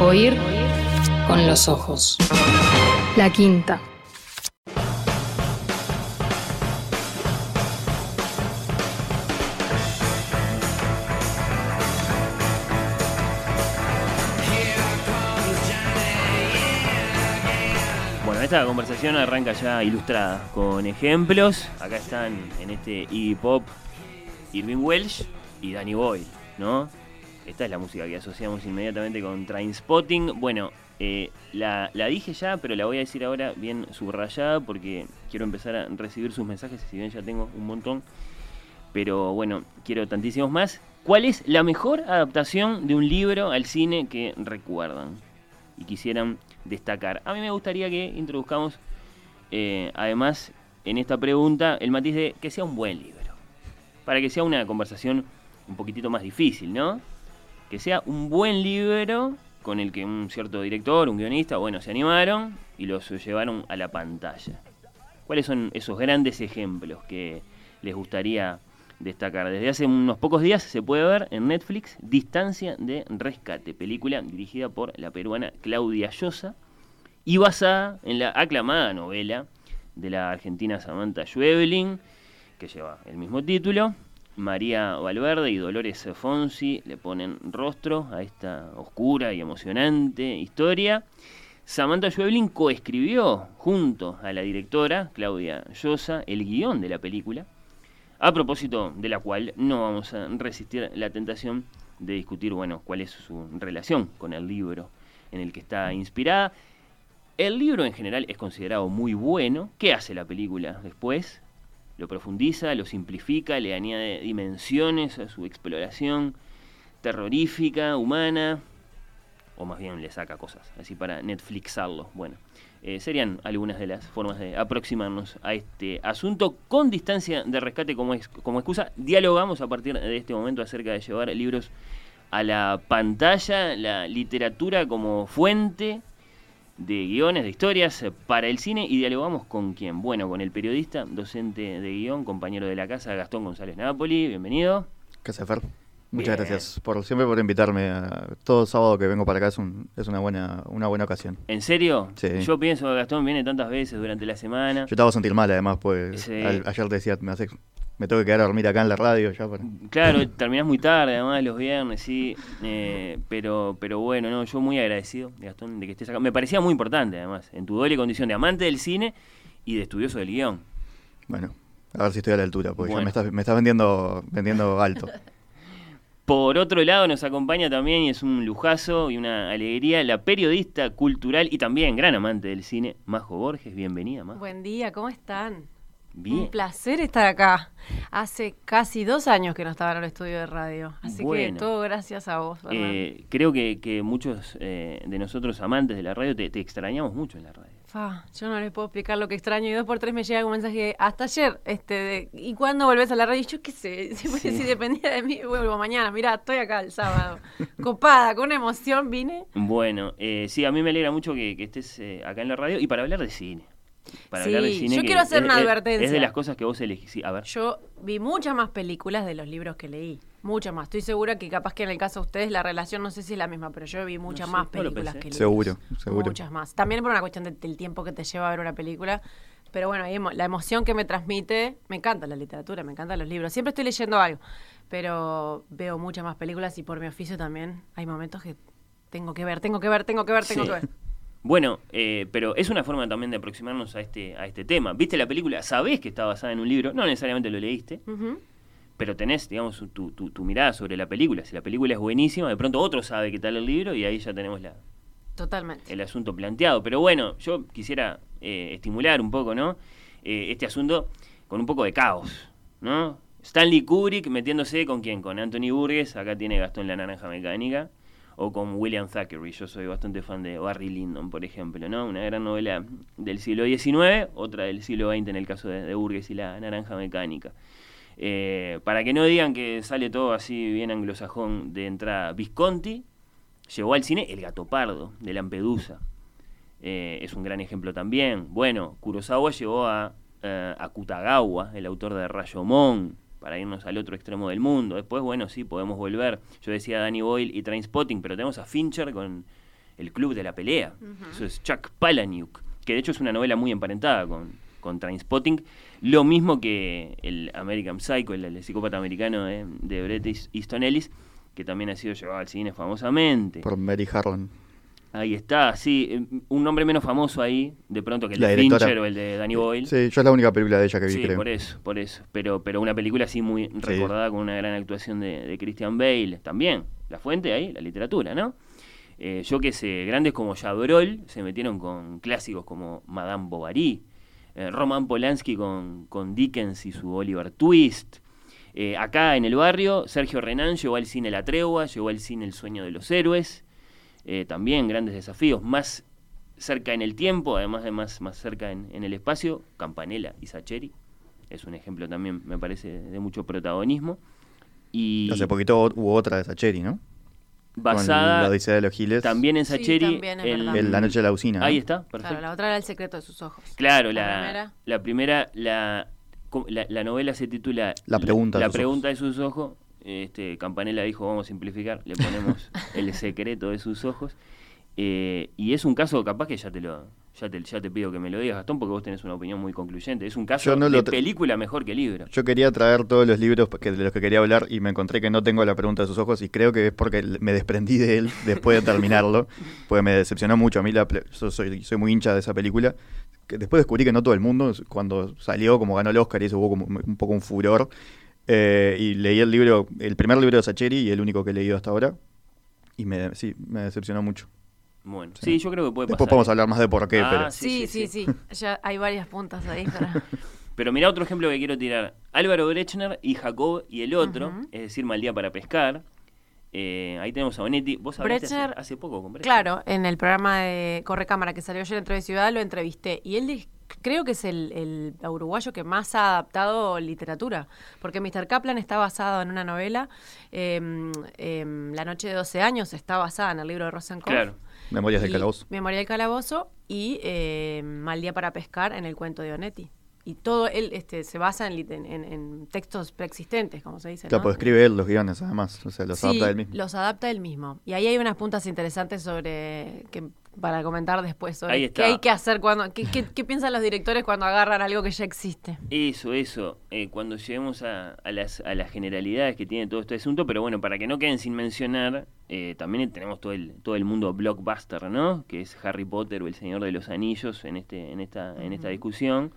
Oír con los ojos. La quinta. Bueno, esta conversación arranca ya ilustrada con ejemplos. Acá están en este Iggy Pop Irving Welsh y Danny Boyle, ¿no? Esta es la música que asociamos inmediatamente con Trainspotting. Bueno, eh, la, dije ya, pero la voy a decir ahora bien subrayada porque quiero empezar a recibir sus mensajes, si bien ya tengo un montón. Pero bueno, quiero tantísimos más. ¿Cuál es la mejor adaptación de un libro al cine que recuerdan y quisieran destacar? A mí me gustaría que introduzcamos, eh, además, en esta pregunta, el matiz de que sea un buen libro. Para que sea una conversación un poquitito más difícil, ¿no? Que sea un buen libro con el que un cierto director, un guionista, bueno, se animaron y los llevaron a la pantalla. ¿Cuáles son esos grandes ejemplos que les gustaría destacar? Desde hace unos pocos días se puede ver en Netflix Distancia de Rescate, película dirigida por la peruana Claudia Llosa y basada en la aclamada novela de la argentina Samantha Schweblin, que lleva el mismo título. María Valverde y Dolores Fonsi le ponen rostro a esta oscura y emocionante historia. Samantha Schweblin coescribió junto a la directora Claudia Llosa el guion de la película, a propósito de la cual no vamos a resistir la tentación de discutir, bueno, cuál es su relación con el libro en el que está inspirada. El libro en general es considerado muy bueno. ¿Qué hace la película después? Lo profundiza, lo simplifica, le añade dimensiones a su exploración terrorífica, humana, o más bien le saca cosas, así para Netflixarlo. Bueno, eh, serían algunas de las formas de aproximarnos a este asunto con distancia de rescate como, es, como excusa. Dialogamos a partir de este momento acerca de llevar libros a la pantalla, la literatura como fuente de guiones, de historias para el cine y dialogamos con quién. Bueno, con el periodista, docente de guion, compañero de la casa, Gastón González Napoli. Bienvenido. Casa Fer. Muchas Bien. gracias por siempre por invitarme. A, todo sábado que vengo para acá es, un- es una buena una buena ocasión. ¿En serio? Sí. Yo pienso que Gastón viene tantas veces durante la semana. Yo te hago sentir mal además, pues Sí. al- ayer te decía, me, hace- me tengo que quedar a dormir acá en la radio. Ya para- Claro, terminás muy tarde, además los viernes, sí. eh, pero, pero bueno, no, yo muy agradecido, Gastón, de que estés acá. Me parecía muy importante, además, en tu doble condición de amante del cine y de estudioso del guion. Bueno, a ver si estoy a la altura, porque Bueno. ya me estás, me estás vendiendo, vendiendo alto. Por otro lado, nos acompaña también, y es un lujazo y una alegría, la periodista cultural y también gran amante del cine, Majo Borges. Bienvenida, Majo. Buen día, ¿cómo están? Bien. Un placer estar acá. Hace casi dos años que no estaba en el estudio de radio, así Bueno. que todo gracias a vos. Eh, creo que, que muchos eh, de nosotros amantes de la radio te, te extrañamos mucho en la radio. Fa, yo no les puedo explicar lo que extraño y dos por tres me llega un mensaje de, hasta ayer, este, de, ¿y cuándo volvés a la radio? Y yo qué sé, si, Sí. si dependía de mí, vuelvo mañana, mirá, estoy acá el sábado, copada, con emoción vine. Bueno, eh, sí, a mí me alegra mucho que, que estés eh, acá en la radio y para hablar de cine. Para Sí, hablar de cine. yo quiero hacer es- una advertencia. Es de las cosas que vos elegís. Sí, a ver. Yo vi muchas más películas de los libros que leí, muchas más. Estoy segura que capaz que en el caso de ustedes la relación no sé si es la misma, pero yo vi muchas sé, más películas que libros. Seguro, seguro. Muchas más. También por una cuestión de- del tiempo que te lleva a ver una película. Pero bueno, ahí emo- la emoción que me transmite, me encanta la literatura, me encantan los libros. Siempre estoy leyendo algo, pero veo muchas más películas y por mi oficio también hay momentos que tengo que ver, tengo que ver, tengo que ver, tengo Sí. que ver. Bueno, eh, pero es una forma también de aproximarnos a este, a este tema. ¿Viste la película? Sabés que está basada en un libro, no necesariamente lo leíste, pero tenés, digamos, tu, tu- tu mirada sobre la película. Si la película es buenísima, de pronto otro sabe qué tal el libro y ahí ya tenemos la, Totalmente. el asunto planteado. Pero bueno, yo quisiera eh, estimular un poco, ¿no? Eh, este asunto con un poco de caos, ¿no? Stanley Kubrick metiéndose con quién? Con Anthony Burgess, acá tiene Gastón la Naranja Mecánica, o con William Thackeray. Yo soy bastante fan de Barry Lyndon, por ejemplo, ¿no? Una gran novela del siglo XIX, otra del siglo XX en el caso de, de Burgess y la Naranja Mecánica. Eh, para que no digan que sale todo así bien anglosajón de entrada, Visconti llevó al cine El Gato Pardo de Lampedusa. Eh, es un gran ejemplo también. Bueno, Kurosawa llevó a, eh, a Kutagawa, el autor de Rayomon, para irnos al otro extremo del mundo. Después, bueno, sí, podemos volver. Yo decía Danny Boyle y Trainspotting, pero tenemos a Fincher con El Club de la Pelea. Eso es Chuck Palahniuk, que de hecho es una novela muy emparentada con, con Trainspotting. Lo mismo que el American Psycho, el, el psicópata americano de, de Bret Easton Ellis, que también ha sido llevado al cine famosamente. Por Mary Harlan. Ahí está, sí, eh, un nombre menos famoso ahí, de pronto que el La de directora. Fincher o el de Danny Boyle. Sí, yo es la única película de ella que vi, Sí, creo. por eso, por eso. Pero, pero una película así muy recordada con una gran actuación de, de Christian Bale. También, la fuente ahí, la literatura, ¿no? Eh, yo que sé, grandes como Chabrol se metieron con clásicos como Madame Bovary. Eh, Roman Polanski con, con Dickens y su Oliver Twist. Eh, acá en el barrio, Sergio Renan llegó al cine La Tregua, llegó al cine El Sueño de los Héroes. Eh, también grandes desafíos, más cerca en el tiempo, además de más, más cerca en, en el espacio, Campanella y Sacheri. Es un ejemplo también, me parece, de mucho protagonismo. Y Hace poquito hubo otra de Sacheri, ¿no? Con basada la Odisea de los Giles. también en Sí, Sacheri. también, en La Noche de la Usina. Ahí ¿no? está, perfecto. Claro, la otra era El secreto de sus ojos. Claro, La la, primera. la primera, la, co- la, la novela se titula La pregunta de La sus pregunta de sus ojos. Este, Campanella dijo, vamos a simplificar, le ponemos el secreto de sus ojos. Eh, y es un caso, capaz que ya te lo ya te, ya te pido que me lo digas, Gastón, porque vos tenés una opinión muy concluyente. Es un caso no de película mejor que libro. Yo quería traer todos los libros que, de los que quería hablar y me encontré que no tengo la pregunta de sus ojos y creo que es porque me desprendí de él después de terminarlo, porque me decepcionó mucho. A mí la, yo soy, soy muy hincha de esa película. Que después descubrí que no todo el mundo, cuando salió, como ganó el Oscar y eso hubo como un poco un furor. Eh, y leí el libro, el primer libro de Sacheri y el único que he leído hasta ahora. Y me, sí, me decepcionó mucho. Bueno, sí, Sí. yo creo que puede Después pasar. podemos hablar más de por qué, Ah, pero Sí, sí, sí. Ya hay varias puntas ahí para. Pero mira otro ejemplo que quiero tirar. Álvaro Brechner y Jacob y el otro, es decir, Mal Día para Pescar. Eh, ahí tenemos a Bonetti. Vos hablaste hace, Brechner- hace poco con Brechner. Claro, en el programa de Corre Cámara que salió ayer dentro de Ciudad lo entrevisté y él creo que es el, el uruguayo que más ha adaptado literatura, porque Mr. Kaplan está basado en una novela, em, em, La noche de 12 años está basada en el libro de Rosenkopf. Claro. Memorias del Calabozo. Memoria del Calabozo y eh, Mal Día para Pescar en el cuento de Onetti. Y todo él este, se basa en, en- en- en textos preexistentes, como se dice. Claro, ¿no? pues escribe él los guiones, además. O sea, los Sí, adapta él mismo. Los adapta él mismo. Y ahí hay unas puntas interesantes sobre que para comentar después sobre Ahí qué hay que hacer cuando qué, qué- qué piensan los directores cuando agarran algo que ya existe. Eso, eso. Eh, cuando lleguemos a, a las, a las generalidades que tiene todo este asunto, pero bueno, para que no queden sin mencionar, eh, también tenemos todo el, todo el mundo blockbuster, ¿no? Que es Harry Potter o El Señor de los Anillos en este, en esta, en esta discusión.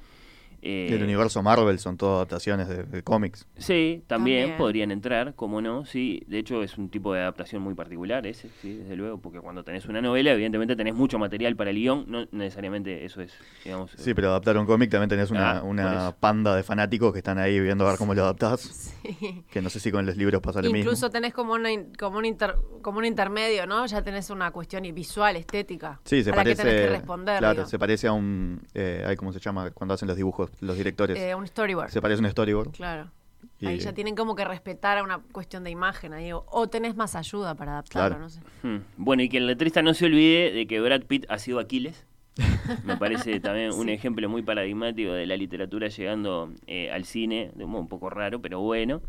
Eh, El universo Marvel son todas adaptaciones de, de cómics. Sí, también, También. podrían entrar, como no, sí. De hecho, es un tipo de adaptación muy particular ese, sí, desde luego, porque cuando tenés una novela, evidentemente tenés mucho material para el guion, no necesariamente eso es, digamos... Sí, pero adaptar un cómic también tenés una, Ah, una panda de fanáticos que están ahí viendo a ver cómo lo adaptás. Sí. Que no sé si con los libros pasa lo Incluso mismo. tenés como, una, como, un inter- como un intermedio, ¿no? Ya tenés una cuestión visual, estética. Sí, se a la parece. que tenés que responder. claro, digo. se parece a un. Eh, ay, ¿Cómo se llama? Cuando hacen los dibujos, los directores. Eh, un storyboard. se parece a un storyboard. Claro. Y- Ahí ya tienen como que respetar a una cuestión de imagen. Ahí, o, o tenés más ayuda para adaptarlo, Claro. no sé. Hmm. Bueno, y que el letrista no se olvide de que Brad Pitt ha sido Aquiles. Me parece también un Sí. ejemplo muy paradigmático de la literatura llegando eh, al cine, de un modo un poco raro, pero bueno.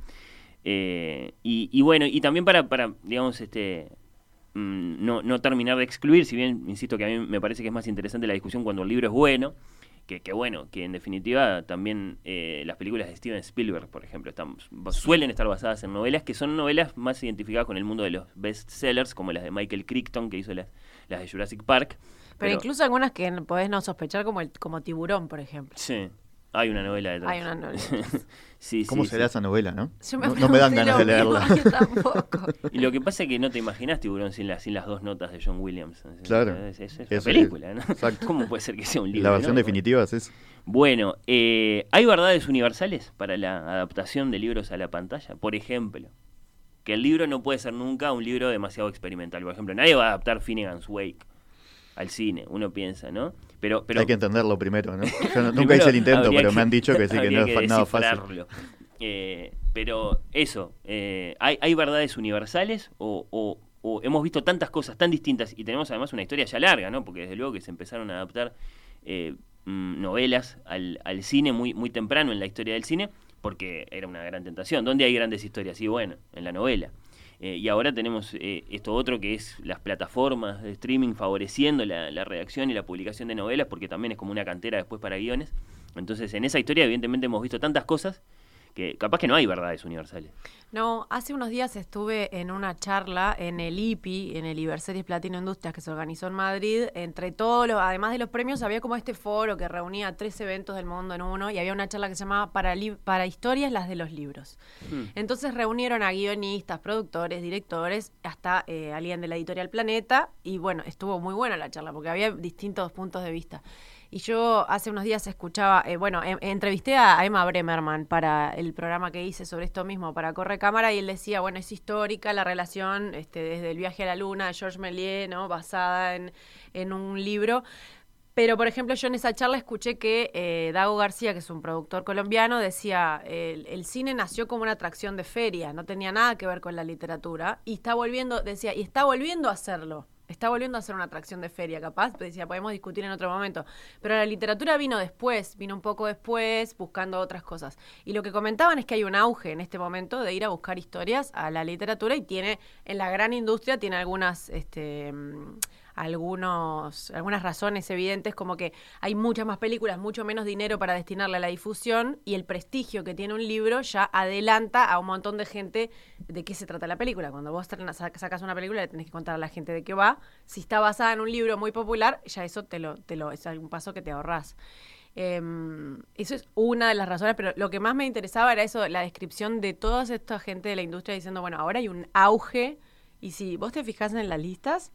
Eh, y, y bueno, y también para, para digamos, este mm, no, no terminar de excluir, si bien, insisto, que a mí me parece que es más interesante la discusión cuando el libro es bueno, que, que bueno, que en definitiva también eh, las películas de Steven Spielberg, por ejemplo, están, suelen estar basadas en novelas que son novelas más identificadas con el mundo de los bestsellers, como las de Michael Crichton, que hizo las, las de Jurassic Park. Pero, incluso algunas que podés no sospechar, como el como Tiburón, por ejemplo. Sí, hay una novela detrás. Hay una novela sí, ¿Cómo sí, será sí. esa novela, no? Yo me no, no me dan ganas de leerla. tampoco. Y lo que pasa es que no te imaginas Tiburón sin, la- sin las dos notas de John Williams. Claro. Es, es- es Eso una película, ¿no? exacto. ¿Cómo puede ser que sea un libro? La versión no? definitiva es esa. Bueno, eh, ¿hay verdades universales para la adaptación de libros a la pantalla? Por ejemplo, que el libro no puede ser nunca un libro demasiado experimental. Por ejemplo, nadie va a adaptar Finnegan's Wake al cine, uno piensa, ¿no? Pero, pero Hay que entenderlo primero, ¿no? Yo no- nunca hice el intento, pero me han dicho que sí, que no es nada fácil. Eh, pero eso, eh, ¿hay, hay verdades universales o, o- o hemos visto tantas cosas tan distintas y tenemos además una historia ya larga, ¿no? Porque desde luego que se empezaron a adaptar eh, mm, novelas al, al cine muy, muy temprano en la historia del cine porque era una gran tentación. ¿Dónde hay grandes historias? Y bueno, en la novela. Eh, y ahora tenemos eh, esto otro que es las plataformas de streaming favoreciendo la, la redacción y la publicación de novelas, porque también es como una cantera después para guiones. Entonces, en esa historia, evidentemente, hemos visto tantas cosas que capaz que no hay verdades universales. No, hace unos días estuve en una charla en el IPI, en el Iberseries Platino Industrias, que se organizó en Madrid. Entre todos los, además de los premios, había como este foro que reunía tres eventos del mundo en uno y había una charla que se llamaba Para, para historias, las de los libros. Hmm. Entonces reunieron a guionistas, productores, directores, hasta eh, alguien de la editorial Planeta y bueno, estuvo muy buena la charla porque había distintos puntos de vista. Y yo hace unos días escuchaba, eh, bueno, em, entrevisté a Emma Bremerman para el programa que hice sobre esto mismo, para Corre Cámara, y él decía, bueno, es histórica la relación este, desde el viaje a la luna de Georges Méliès, ¿no? Basada en, en un libro. Pero, por ejemplo, yo en esa charla escuché que eh, Dago García, que es un productor colombiano, decía, el, el, cine nació como una atracción de feria, no tenía nada que ver con la literatura, y está volviendo, decía, y está volviendo a hacerlo está volviendo a ser una atracción de feria, capaz, decía, podemos discutir en otro momento. Pero la literatura vino después, vino un poco después, buscando otras cosas. Y lo que comentaban es que hay un auge en este momento de ir a buscar historias a la literatura y tiene, en la gran industria, tiene algunas, este algunos, algunas razones evidentes, como que hay muchas más películas, mucho menos dinero para destinarle a la difusión y el prestigio que tiene un libro ya adelanta a un montón de gente de qué se trata la película. Cuando vos sacas una película le tenés que contar a la gente de qué va. Si está basada en un libro muy popular, ya eso te lo, te lo, es algún paso que te ahorras. Em, eso es una de las razones, pero lo que más me interesaba era eso, la descripción de toda esta gente de la industria diciendo, bueno, ahora hay un auge y si vos te fijas en las listas,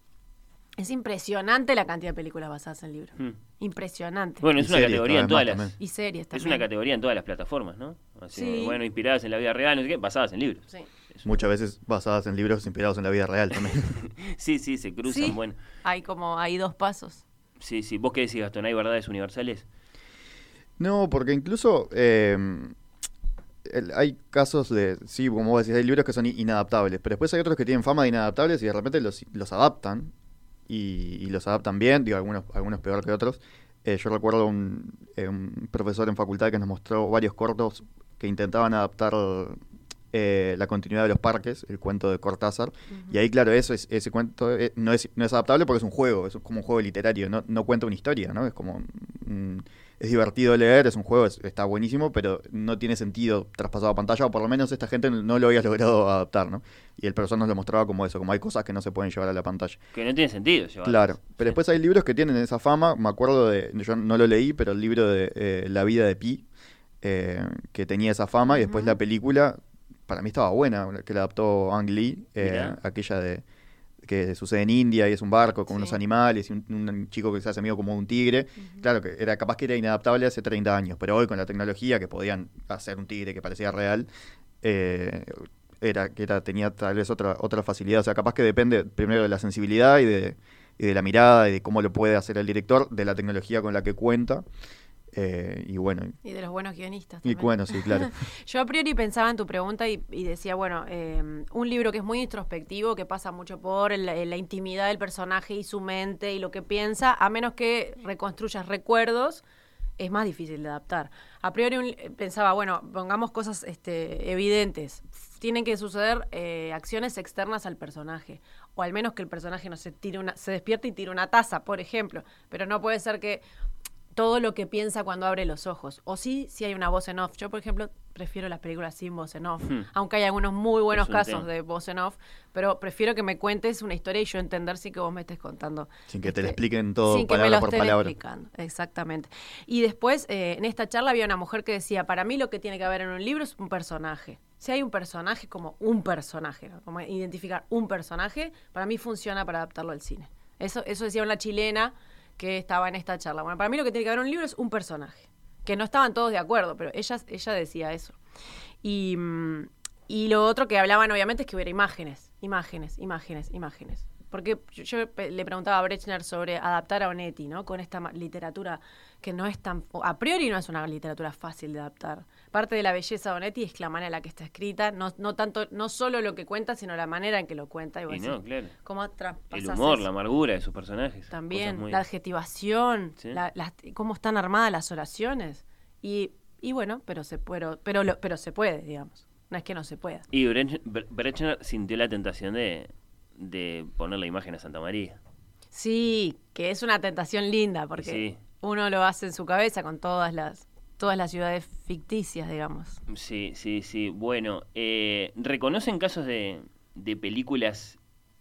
es impresionante la cantidad de películas basadas en libros. Hmm. Impresionante. Bueno, es una categoría en todas las. Y series Es una categoría en todas las plataformas, ¿no? Bueno, inspiradas en la vida real, no sé qué, basadas en libros. Sí. Muchas veces basadas en libros inspirados en la vida real también. sí, sí, se cruzan, bueno. Hay como, hay dos pasos. Sí, sí. ¿Vos qué decís, Gastón? ¿Hay verdades universales? No, porque incluso eh, hay casos de, sí, como vos decís, hay libros que son inadaptables, pero después hay otros que tienen fama de inadaptables y de repente los, los adaptan y, los adaptan bien, digo, algunos, algunos peor que otros. Eh, yo recuerdo un, eh, un, profesor en facultad que nos mostró varios cortos que intentaban adaptar eh, la continuidad de los parques, el cuento de Cortázar. Y ahí, claro, eso es, ese cuento no, es, no es adaptable porque es un juego, es como un juego literario, no, no cuenta una historia, ¿no? Es como es divertido leer, es un juego, está buenísimo, pero no tiene sentido traspasado a pantalla, o por lo menos esta gente no lo había logrado adaptar, ¿no? Y el profesor nos lo mostraba como eso, como hay cosas que no se pueden llevar a la pantalla. Que no tiene sentido llevar. Claro, pero después hay libros que tienen esa fama, me acuerdo de, yo no lo leí, pero el libro de eh, La vida de Pi, eh, que tenía esa fama, y después la película, para mí estaba buena, que la adaptó Ang Lee, eh, aquella de que sucede en India y es un barco con unos animales y un, chico que se hace amigo como un tigre. Claro que era capaz que era inadaptable hace 30 años, pero hoy con la tecnología que podían hacer un tigre que parecía real, eh, era que era, tenía tal vez otra, otra facilidad. O sea, capaz que depende primero de la sensibilidad y de, y de la mirada y de cómo lo puede hacer el director, de la tecnología con la que cuenta. Eh, y bueno. Y de los buenos guionistas. Y bueno, sí, claro. Yo a priori pensaba en tu pregunta y, decía, bueno, em, un libro que es muy introspectivo, que pasa mucho por la, intimidad del personaje y su mente y lo que piensa, a menos que reconstruyas recuerdos, es más difícil de adaptar. A priori pensaba, bueno, pongamos cosas este, evidentes. Tienen que suceder eh, acciones externas al personaje. O al menos que el personaje no se tire una, se despierte y tire una taza, por ejemplo. Pero no puede ser que todo lo que piensa cuando abre los ojos. O sí, si hay una voz en off. Yo, por ejemplo, prefiero las películas sin voz en off, hmm. aunque hay algunos muy buenos casos de voz en off, pero prefiero que me cuentes una historia y yo entender sin que vos me estés contando. Sin que te lo este, expliquen todo sin palabra que me lo por palabra. Explicando. Exactamente. Y después, eh, en esta charla había una mujer que decía, para mí lo que tiene que haber en un libro es un personaje. Si hay un personaje como un personaje, como identificar un personaje, para mí funciona para adaptarlo al cine. Eso, eso decía una chilena que estaba en esta charla. Bueno, para mí lo que tiene que haber un libro es un personaje. Que no estaban todos de acuerdo, pero ella, ella decía eso. Y, mm, y lo otro que hablaban, obviamente, es que hubiera imágenes, imágenes, imágenes, imágenes. Porque yo, le preguntaba a Brechner sobre adaptar a Onetti, ¿no? Con esta literatura que no es tan... A priori no es una literatura fácil de adaptar. Parte de la belleza de Onetti es la manera en la que está escrita, no, no tanto, no solo lo que cuenta, sino la manera en que lo cuenta. Y, no, claro. ¿Cómo El humor, la amargura de sus personajes. También, la adjetivación, cómo están armadas las oraciones. Y, y bueno, pero se, pero, pero, pero se puede, digamos. No es que no se pueda. Y Brech- Bre- Brechner sintió la tentación de, de poner la imagen a Santa María. Sí, que es una tentación linda porque Sí. uno lo hace en su cabeza con todas las todas las ciudades ficticias, digamos. Sí, sí, sí. Bueno, eh, ¿reconocen casos de, de películas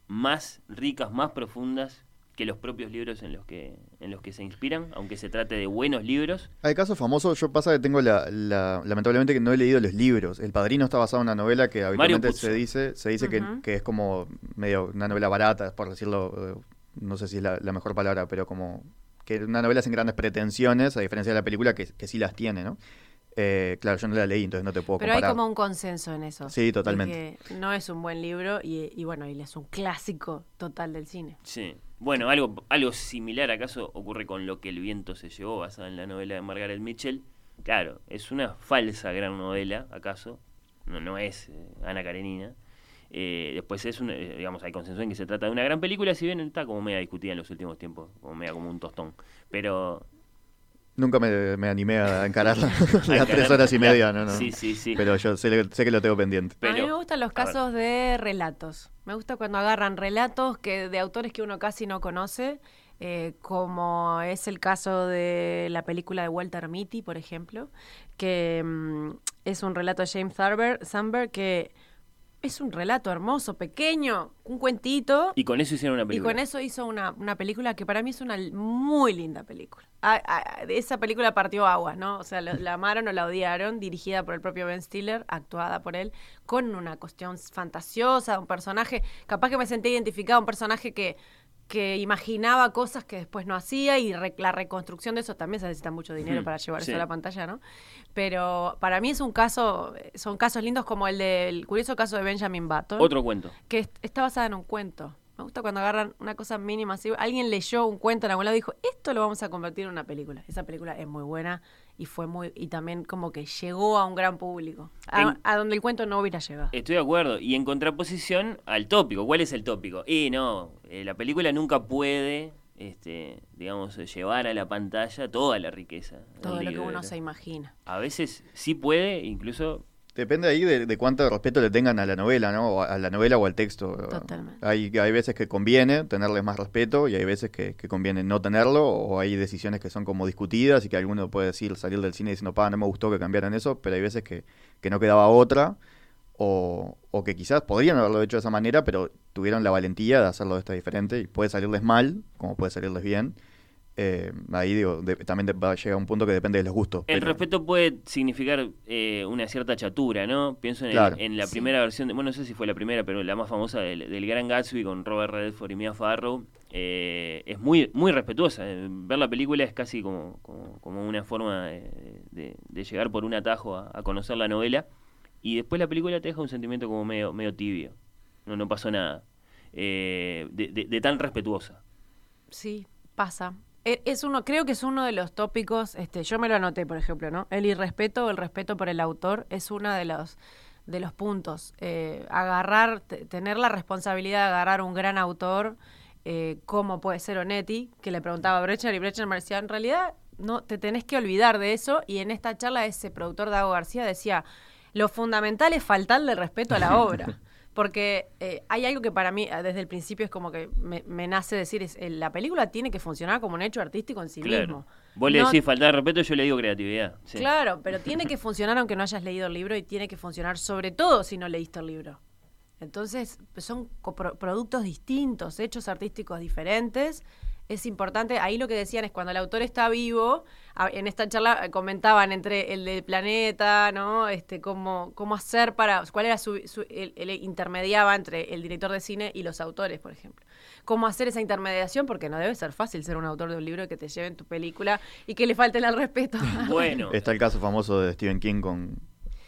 más ricas, más profundas que los propios libros en los que en los que se inspiran, aunque se trate de buenos libros? Hay casos famosos, yo pasa que tengo la, la- lamentablemente que no he leído los libros. El Padrino está basado en una novela que habitualmente se dice, se dice que- que, es como medio una novela barata, por decirlo, eh, no sé si es la, la mejor palabra, pero como que una novela sin grandes pretensiones, a diferencia de la película que, que sí las tiene, ¿no? Eh, claro, yo no la leí, entonces no te puedo Pero hay como un consenso en eso. Sí, totalmente. que no es un buen libro y, y bueno, y es un clásico total del cine. Sí. Bueno, algo, algo similar acaso ocurre con Lo que el viento se llevó, basada en la novela de Margaret Mitchell. Claro, es una falsa gran novela, acaso. No, no es eh, Ana Karenina. Eh, después es un, eh, digamos, hay consenso en que se trata de una gran película, si bien está como media discutida en los últimos tiempos, como media como un tostón. Pero Nunca me, me animé a encararla. a las tres horas y media, no, no. Sí, sí, sí. Pero yo sé, sé que lo tengo pendiente. a mí me gustan los casos de relatos. Me gusta cuando agarran relatos que de autores que uno casi no conoce, eh, como es el caso de la película de Walter Mitty, por ejemplo, que mm, es un relato de James Thurber, Sandberg que es un relato hermoso, pequeño, un cuentito. Y con eso hicieron una Y película. con eso hizo una, una película que para mí es una muy linda película. Ah, ah, de esa película partió aguas, ¿no? O sea, lo- la amaron o la odiaron, dirigida por el propio Ben Stiller, actuada por él, con una cuestión fantasiosa, un personaje, capaz que me sentí identificada, un personaje que, que imaginaba cosas que después no hacía y re- la reconstrucción de eso también se necesita mucho dinero Ujú, para llevar sí. eso a la pantalla, ¿no? Pero para mí es un caso, son casos lindos como el del curioso caso de Benjamin Button Otro cuento. que est- está basada en un cuento. Me gusta cuando agarran una cosa mínima así. Alguien leyó un cuento en algún lado y dijo, esto lo vamos a convertir en una película. Esa película es muy buena y fue muy y también como que llegó a un gran público. A, En- a donde el cuento no hubiera llegado. Estoy de acuerdo. Y en contraposición al tópico. ¿Cuál es el tópico? Y no, eh, la película nunca puede, este, digamos, llevar a la pantalla toda la riqueza. Todo lo que uno se imagina. A veces sí puede, incluso Depende ahí de, de cuánto respeto le tengan a la novela, ¿no? O a la novela o al texto. Totalmente. Hay, hay veces que conviene tenerles más respeto y hay veces que, que conviene no tenerlo o hay decisiones que son como discutidas y que alguno puede decir, salir del cine diciendo, pa, no me gustó que cambiaran eso, pero hay veces que, que no quedaba otra o, o que quizás podrían haberlo hecho de esa manera, pero tuvieron la valentía de hacerlo de esta diferente y puede salirles mal como puede salirles bien. Eh, ahí digo, de- también de- va a llegar un punto que depende de los gustos. el pero- respeto puede significar eh, una cierta chatura, ¿no? Pienso en, el- Claro. en la Sí. primera versión, de, bueno, no sé si fue la primera, pero la más famosa del, del Gran Gatsby con Robert Redford y Mia Farrow. eh, es muy muy respetuosa. Eh, Ver la película es casi como, como, como una forma de, de- de llegar por un atajo a, a conocer la novela. Y después la película te deja un sentimiento como medio, medio tibio. No, no pasó nada. Eh, de, de- de tan respetuosa. Sí, pasa. E- Es uno, creo que es uno de los tópicos, este, yo me lo anoté, por ejemplo, ¿no? El irrespeto o el respeto por el autor es uno de los de los puntos. Eh, agarrar, te- tener la responsabilidad de agarrar un gran autor, eh, como puede ser Onetti, que le preguntaba a Brecher y Brecher me decía, en realidad no te tenés que olvidar de eso. Y en esta charla ese productor Dago García decía, lo fundamental es faltarle respeto a la obra. Porque eh, hay algo que para mí eh, desde el principio es como que me, me nace decir, es eh, la película tiene que funcionar como un hecho artístico en sí Claro. mismo. Vos le No- decís falta de respeto, yo le digo creatividad. sí. Claro, pero tiene que funcionar aunque no hayas leído el libro y tiene que funcionar sobre todo si no leíste el libro. Entonces, son productos distintos, hechos artísticos diferentes. Es importante, ahí lo que decían es cuando el autor está vivo, en esta charla eh, comentaban entre el del planeta, ¿no? Este, cómo, cómo hacer para, cuál era su, su- el, el intermediaba entre el director de cine y los autores, por ejemplo. Cómo hacer esa intermediación, porque no debe ser fácil ser un autor de un libro que te lleve en tu película y que le falten el respeto. Bueno, Está el caso famoso de Stephen King con,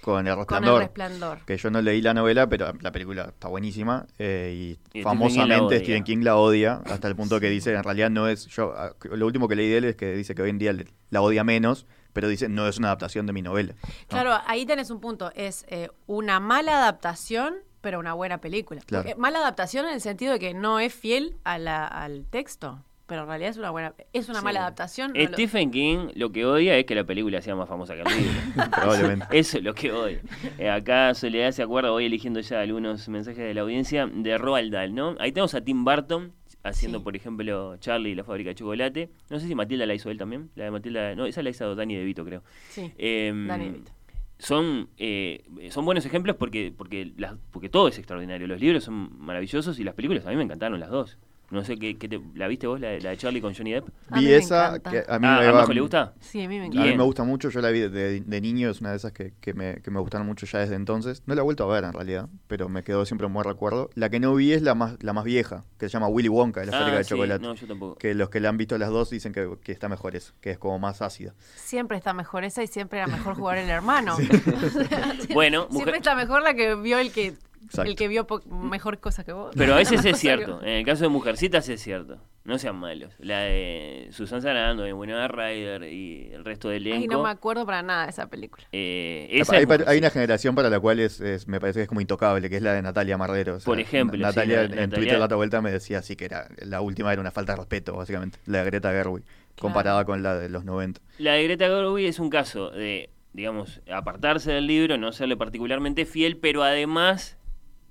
con El Con Resplandor. el resplandor. Que yo no leí la novela, pero la película está buenísima. eh, y, famosamente. Stephen King la odia, hasta el punto que dice, en realidad no es. yo ah, Lo último que leí de él es que dice que hoy en día la odia menos, pero dice, no es una adaptación de mi novela. ¿no? Claro, ahí tenés un punto. Es eh, una mala adaptación, pero una buena película. Claro. Mala adaptación en el sentido de que no es fiel a la- al texto. Pero en realidad es una buena, es una Sí. mala adaptación. no lo- Stephen King lo que odia es que la película sea más famosa que el libro. Probablemente. Eso es lo que odia. Eh, acá Soledad se acuerda, voy eligiendo ya algunos mensajes de la audiencia, de Roald Dahl, ¿no? Ahí tenemos a Tim Burton haciendo, Sí. por ejemplo, Charlie y la fábrica de chocolate. No sé si Matilda la hizo él también. La de Matilda, no, esa la hizo Dani De Vito, creo. Sí, Em, Danny DeVito. son, eh, son buenos ejemplos porque, porque, las, porque todo es extraordinario. Los libros son maravillosos y las películas a mí me encantaron las dos. No sé qué, qué te- la viste vos, la, de- la de Charlie con Johnny Depp. A mí Vi esa, que a mí Ah, me ¿a va- le gusta? Sí, a mí me A encanta. mí Bien. me gusta mucho, yo la vi de, de niño, es una de esas que, que me, que me gustaron mucho ya desde entonces. No la he vuelto a ver en realidad, pero me quedó siempre un buen recuerdo. La que no vi es la más, la más vieja, que se llama Willy Wonka, de la fábrica Ah, de sí, chocolate. no, yo tampoco. Que los que la han visto las dos dicen que, que está mejor eso, que es como más ácida. Siempre está mejor esa y siempre era mejor jugar el hermano. O sea, Bueno, siempre mujer- está mejor la que vio el que Exacto. el que vio mejor cosas que vos. Pero a veces es cosa cierto. En el caso de Mujercitas es cierto. No sean malos. La de Susan Sarandon, Winona Ryder y el resto del Ay, elenco. no me acuerdo para nada de esa película. eh, esa hay, es una generación para la cual es, es- me parece que es como intocable, que es la de Natalia Mardero. O sea, Por ejemplo, sí, Natalia la- en Natalia- Twitter la otra vuelta me decía así que era la última era una falta de respeto, básicamente. La de Greta Gerwig, comparada con la de los 90. La de Greta Gerwig es un caso de, digamos, apartarse del libro, no serle particularmente fiel, pero además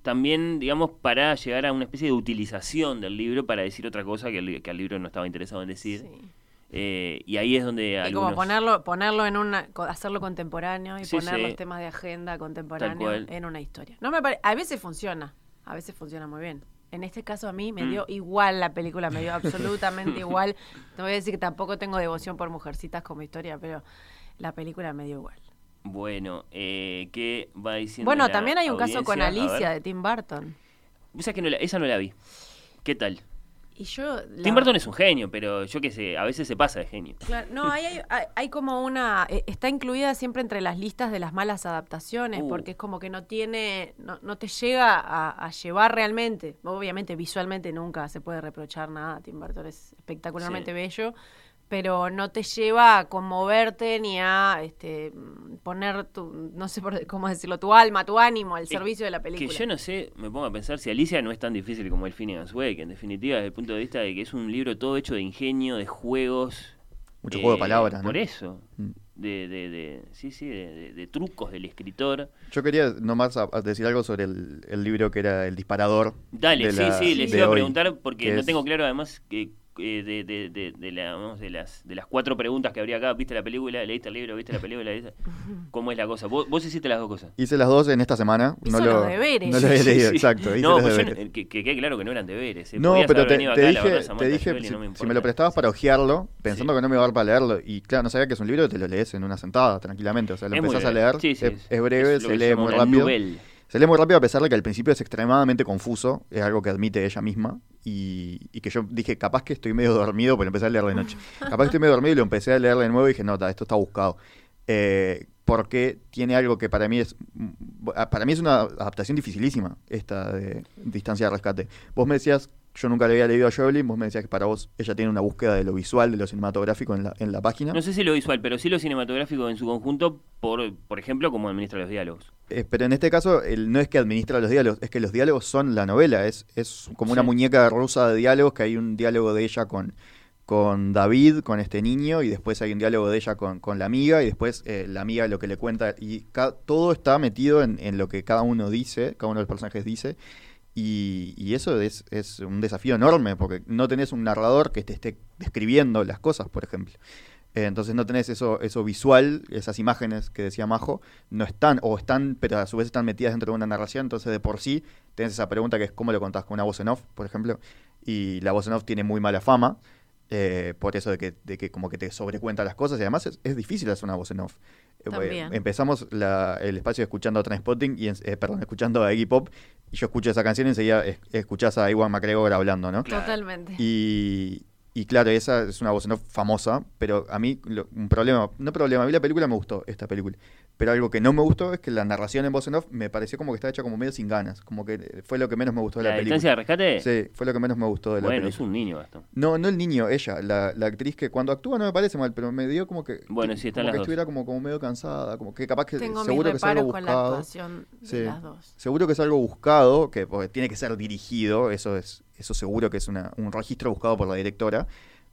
también, digamos, para llegar a una especie de utilización del libro para decir otra cosa que el, que el libro no estaba interesado en decir. Sí. Eh, y ahí es donde Y algunos... como ponerlo, ponerlo en una, hacerlo contemporáneo y Sí, poner sí. los temas de agenda contemporáneo en una historia. No me pare- a veces funciona, a veces funciona muy bien. En este caso a mí me Mm. dio igual la película, me dio absolutamente igual. No voy a decir que tampoco tengo devoción por Mujercitas como historia, pero la película me dio igual. Bueno, eh, ¿qué va diciendo Bueno, la también hay un caso con Alicia de Tim Burton. Vos sabés que no la- esa no la vi. ¿Qué tal? Y yo la- Tim Burton es un genio, pero yo qué sé, a veces se pasa de genio. Claro, no, hay, hay, hay como una. eh, Está incluida siempre entre las listas de las malas adaptaciones, Uh. porque es como que no tiene. No, no te llega a, a llevar realmente. Obviamente, visualmente nunca se puede reprochar nada. Tim Burton es espectacularmente Sí. bello, pero no te lleva a conmoverte ni a este, poner tu. No sé por, cómo decirlo, tu alma, tu ánimo al servicio de la película. Que yo no sé, me pongo a pensar si Alicia no es tan difícil como el Finnegan's Wake, en definitiva, desde el punto de vista de que es un libro todo hecho de ingenio, de juegos. Mucho juego de palabras, ¿no? Por eso. Mm. De, de, de, sí, sí, de, de- de trucos del escritor. Yo quería nomás a- a decir algo sobre el, el libro que era El Disparador. Dale, sí, la- sí, les iba a preguntar porque que no es- tengo claro además que eh, de, de, de, de la- vamos, de las de las cuatro preguntas que habría acá, ¿viste la película? ¿Leíste el libro? ¿Viste la película? ¿Leíste? ¿Cómo es la cosa? ¿Vos, vos hiciste las dos cosas? Hice las dos en esta semana. Hizo no lo, los deberes. No lo había Sí, leído, sí. exacto. hice No, los pues yo deberes. que, que quede claro que no eran deberes. eh. No, Podías pero te, acá, dije, verdad, te dije si, no me si importa. me lo prestabas para ojearlo, pensando Sí. que no me iba a dar para leerlo. Y claro, no sabía que es un libro, te lo lees en una sentada, tranquilamente. O sea, lo Es muy empezás a breve. leer, Sí, sí, es, es breve, se lee muy rápido. Se lee muy rápido a pesar de que al principio es extremadamente confuso, es algo que admite ella misma, y, y que yo dije, capaz que estoy medio dormido, pero empecé a leer de noche. capaz que estoy medio dormido y lo empecé a leer de nuevo y dije, nota, esto está buscado. Eh, porque tiene algo que para mí es mm, para mí es una adaptación dificilísima esta de distancia de rescate. Vos me decías, yo nunca le había leído a Jovelin, vos me decías que para vos ella tiene una búsqueda de lo visual, de lo cinematográfico en la, en la página. No sé si lo visual, pero sí lo cinematográfico en su conjunto, por, por ejemplo, como administra los diálogos. Eh, pero en este caso el- no es que administra los diálogos, es que los diálogos son la novela, es, es como una muñeca rusa de diálogos, que hay un diálogo de ella con, con David, con este niño, y después hay un diálogo de ella con, con la amiga, y después eh, la amiga lo que le cuenta, y todo está metido en, en lo que cada uno dice, cada uno de los personajes dice, y, y eso es, es un desafío enorme, porque no tenés un narrador que te esté describiendo las cosas, por ejemplo. Eh, entonces no tenés eso, eso visual, esas imágenes que decía Majo, no están, o están, pero a su vez están metidas dentro de una narración, entonces de por sí tenés esa pregunta que es cómo lo contás con una voz en off, por ejemplo, y la voz en off tiene muy mala fama, eh, por eso de que, de que como que te sobrecuenta las cosas, y además es, es difícil hacer una voz en off. Eh, También. empezamos la- el espacio escuchando a Transpotting, y en- eh, perdón, escuchando a Iggy Pop, y yo escucho esa canción y enseguida es- escuchás a Iwan McGregor hablando, ¿no? Claro. Totalmente. Y, y claro, esa es una voz off famosa, pero a mí lo- un problema, no problema, a mí la película me gustó, esta película, Pero algo que no me gustó es que la narración en voz en off me pareció como que está hecha como medio sin ganas. Como que eh, fue lo que menos me gustó de la, ¿La película. distancia de rescate? Sí, fue lo que menos me gustó de la Bueno, película. es un niño, Gastón. No, no el niño, ella, la, la actriz que cuando actúa no me parece mal, pero me dio como que. Bueno, sí, están como las que dos. estuviera como, como medio cansada, como que capaz que Tengo mis seguro que es algo con la buscado. actuación de Sí. las dos. Seguro que es algo buscado, que porque tiene que ser dirigido, eso es, eso seguro que es una, un registro buscado por la directora,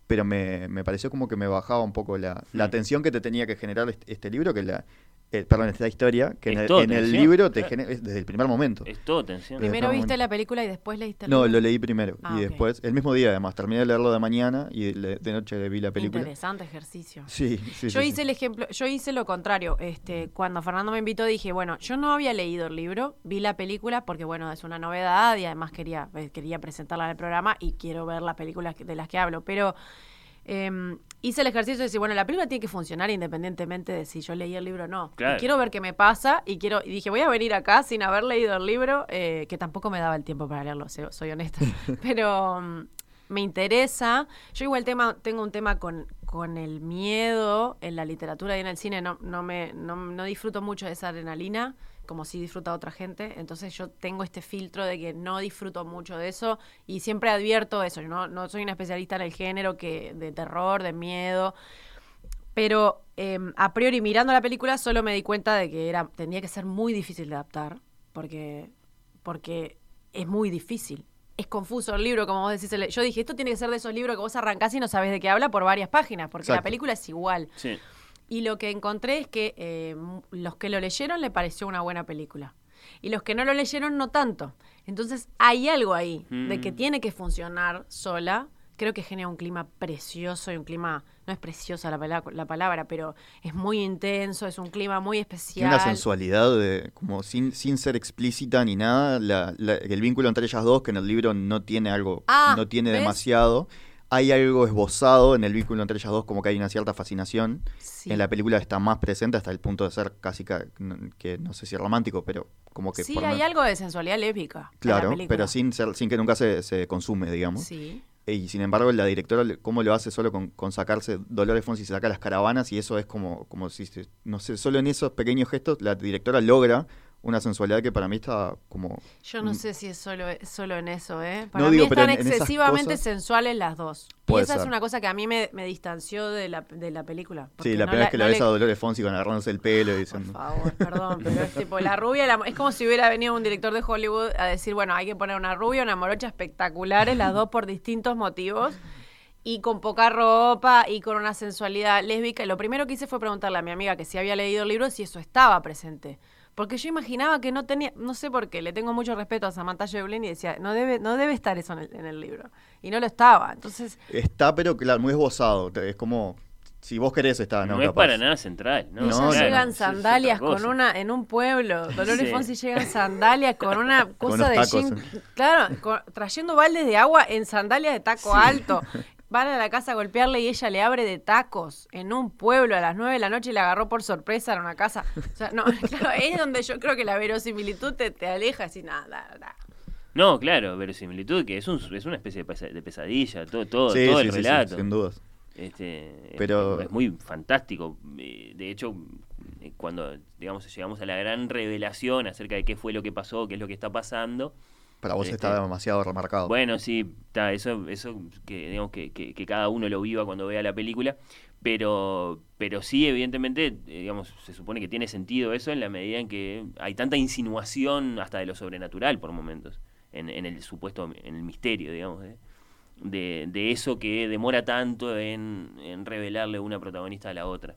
pero me, me pareció como que me bajaba un poco la, la Mm. tensión que te tenía que generar este, este libro, que la, eh, perdón, esta historia, que Es en el, todo en el tensión, libro te claro. genera, es desde el primer momento. Es todo tensión. Desde Primero primer viste momento. la película y después leíste el No, libro. lo leí primero Ah, y después, el mismo día además, terminé de leerlo de mañana y le- de noche vi la película. Interesante ejercicio. Sí, sí, yo sí, hice sí. el ejemplo, yo hice lo contrario. Este, cuando Fernando me invitó dije, bueno, yo no había leído el libro, vi la película porque bueno, es una novedad y además quería, eh, quería presentarla en el programa y quiero ver las películas de las que hablo. Pero em, hice el ejercicio de decir, bueno, la película tiene que funcionar independientemente de si yo leí el libro o no. Y quiero ver qué me pasa y quiero y dije, voy a venir acá sin haber leído el libro, eh, que tampoco me daba el tiempo para leerlo, soy honesta. Pero mm, me interesa. Yo igual tema, tengo un tema con, con el miedo en la literatura y en el cine. No, no, me, no, no disfruto mucho de esa adrenalina, como si disfruta otra gente. Entonces yo tengo este filtro de que no disfruto mucho de eso y siempre advierto eso. Yo no, no soy una especialista en el género que de terror, de miedo. Pero eh, a priori mirando la película solo me di cuenta de que era tenía que ser muy difícil de adaptar porque porque es muy difícil. Es confuso el libro, como vos decís. Yo dije, esto tiene que ser de esos libros que vos arrancás y no sabés de qué habla por varias páginas, porque la película es igual. Sí. Y lo que encontré es que eh, los que lo leyeron le pareció una buena película. Y los que no lo leyeron no tanto. Entonces hay algo ahí de que Mm. tiene que funcionar sola. Creo que genera un clima precioso y un clima, no es preciosa la, pala- la palabra, pero es muy intenso, es un clima muy especial. Tiene una sensualidad de, como sin, sin ser explícita ni nada, la- la- el vínculo entre ellas dos, que en el libro no tiene algo, Ah, no tiene ¿ves? demasiado. Hay algo esbozado en el vínculo entre ellas dos, como que hay una cierta fascinación. Sí. En la película está más presente hasta el punto de ser casi ca- que, no sé si romántico, pero como que sí, hay no- algo de sensualidad lésbica. en la Claro, pero sin ser, sin que nunca se, se consume, digamos. Sí. Y sin embargo, la directora, ¿cómo lo hace solo con, con sacarse Dolores Fonsi se saca las caravanas? Y eso es como, como si, no sé, solo en esos pequeños gestos la directora logra una sensualidad que para mí está como... Yo no sé si es solo, solo en eso, ¿eh? Para No mí digo, están en- en excesivamente cosas- sensuales las dos. Y esa es una cosa que a mí me, me distanció de la, de la película. Sí, la no primera vez que la ves le- a Dolores Fonsi con agarrándose el pelo y Por diciendo... favor, perdón, pero es tipo la rubia, la- es como si hubiera venido un director de Hollywood a decir, bueno, hay que poner una rubia, una morocha espectaculares, las dos por distintos motivos, y con poca ropa y con una sensualidad lésbica. Y lo primero que hice fue preguntarle a mi amiga que si había leído el libro si eso estaba presente. Porque yo imaginaba que no tenía, no sé por qué, le tengo mucho respeto a Samantha Joplin y decía, no debe, no debe estar eso en el, en el libro. Y no lo estaba. Entonces, Está, pero claro, muy esbozado. Es como, si vos querés, está, ¿no? No, es para nada central. No, No, Ella no, llega no, en eso es otra sandalias con una en un pueblo. Dolores Sí. Fonsi llega en sandalias con una cosa de tacos, jean. Claro, con- trayendo baldes de agua en sandalias de taco alto. Van a la casa a golpearle y ella le abre de tacos en un pueblo a las 9 de la noche y la agarró por sorpresa en una casa. O sea, no, claro, es donde yo creo que la verosimilitud te, te aleja así, nada, nada. No, claro, verosimilitud, que es, un, es una especie de, pesa- de pesadilla, todo, todo, Sí, todo sí, el sí, sí, relato. sin dudas. Este, es- Pero- es, muy fantástico. Eh, De hecho, eh, cuando digamos llegamos a la gran revelación acerca de qué fue lo que pasó, qué es lo que está pasando, Para vos Este, está demasiado remarcado. bueno, sí, está, eso, eso que digamos que, que- que cada uno lo viva cuando vea la película, pero, pero sí, evidentemente, eh, digamos, se supone que tiene sentido eso en la medida en que hay tanta insinuación hasta de lo sobrenatural por momentos, en, en el supuesto, en el misterio, digamos, de, de, de eso que demora tanto en, en revelarle una protagonista a la otra.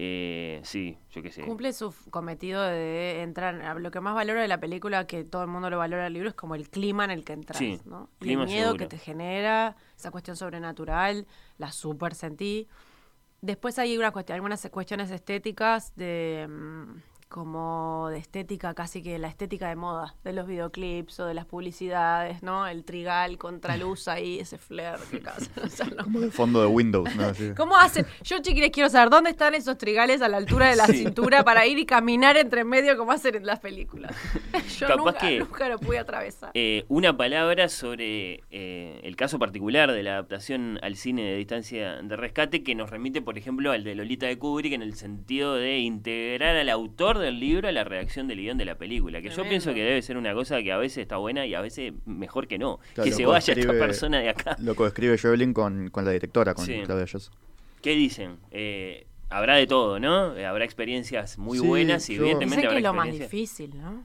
Eh, sí, yo qué sé. Cumple su cometido de entrar. Lo que más valoro de la película, que todo el mundo lo valora del libro, es como el clima en el que entras, Sí, ¿no? Y el miedo seguro. que te genera, esa cuestión sobrenatural, la super sentí. Después hay una cuestión, algunas cuestiones estéticas de mm, como de estética, casi que la estética de moda, de los videoclips o de las publicidades, ¿no? El trigal contra luz ahí, ese flair que causa. o sea, no. Como de fondo de Windows, ¿no? ¿Cómo hacen? Yo, chiquines, quiero saber dónde están esos trigales a la altura de la Sí. cintura para ir y caminar entre medio como hacen en las películas. Yo Capaz nunca, que- nunca lo pude atravesar. Eh, una palabra sobre eh, el caso particular de la adaptación al cine de distancia de rescate que nos remite, por ejemplo, al de Lolita de Kubrick en el sentido de integrar al autor del libro a la redacción del guion de la película. Que yo pienso que debe ser una cosa que a veces está buena y a veces mejor que no. Claro, que se vaya esta persona de acá. Lo coescribe Jovelin con, con la directora, con Sí. Claudia Joss. ¿Qué dicen? Eh, habrá de todo, ¿no? Eh, Habrá experiencias muy Sí, buenas y yo- evidentemente Dicen que habrá es lo más difícil, ¿no?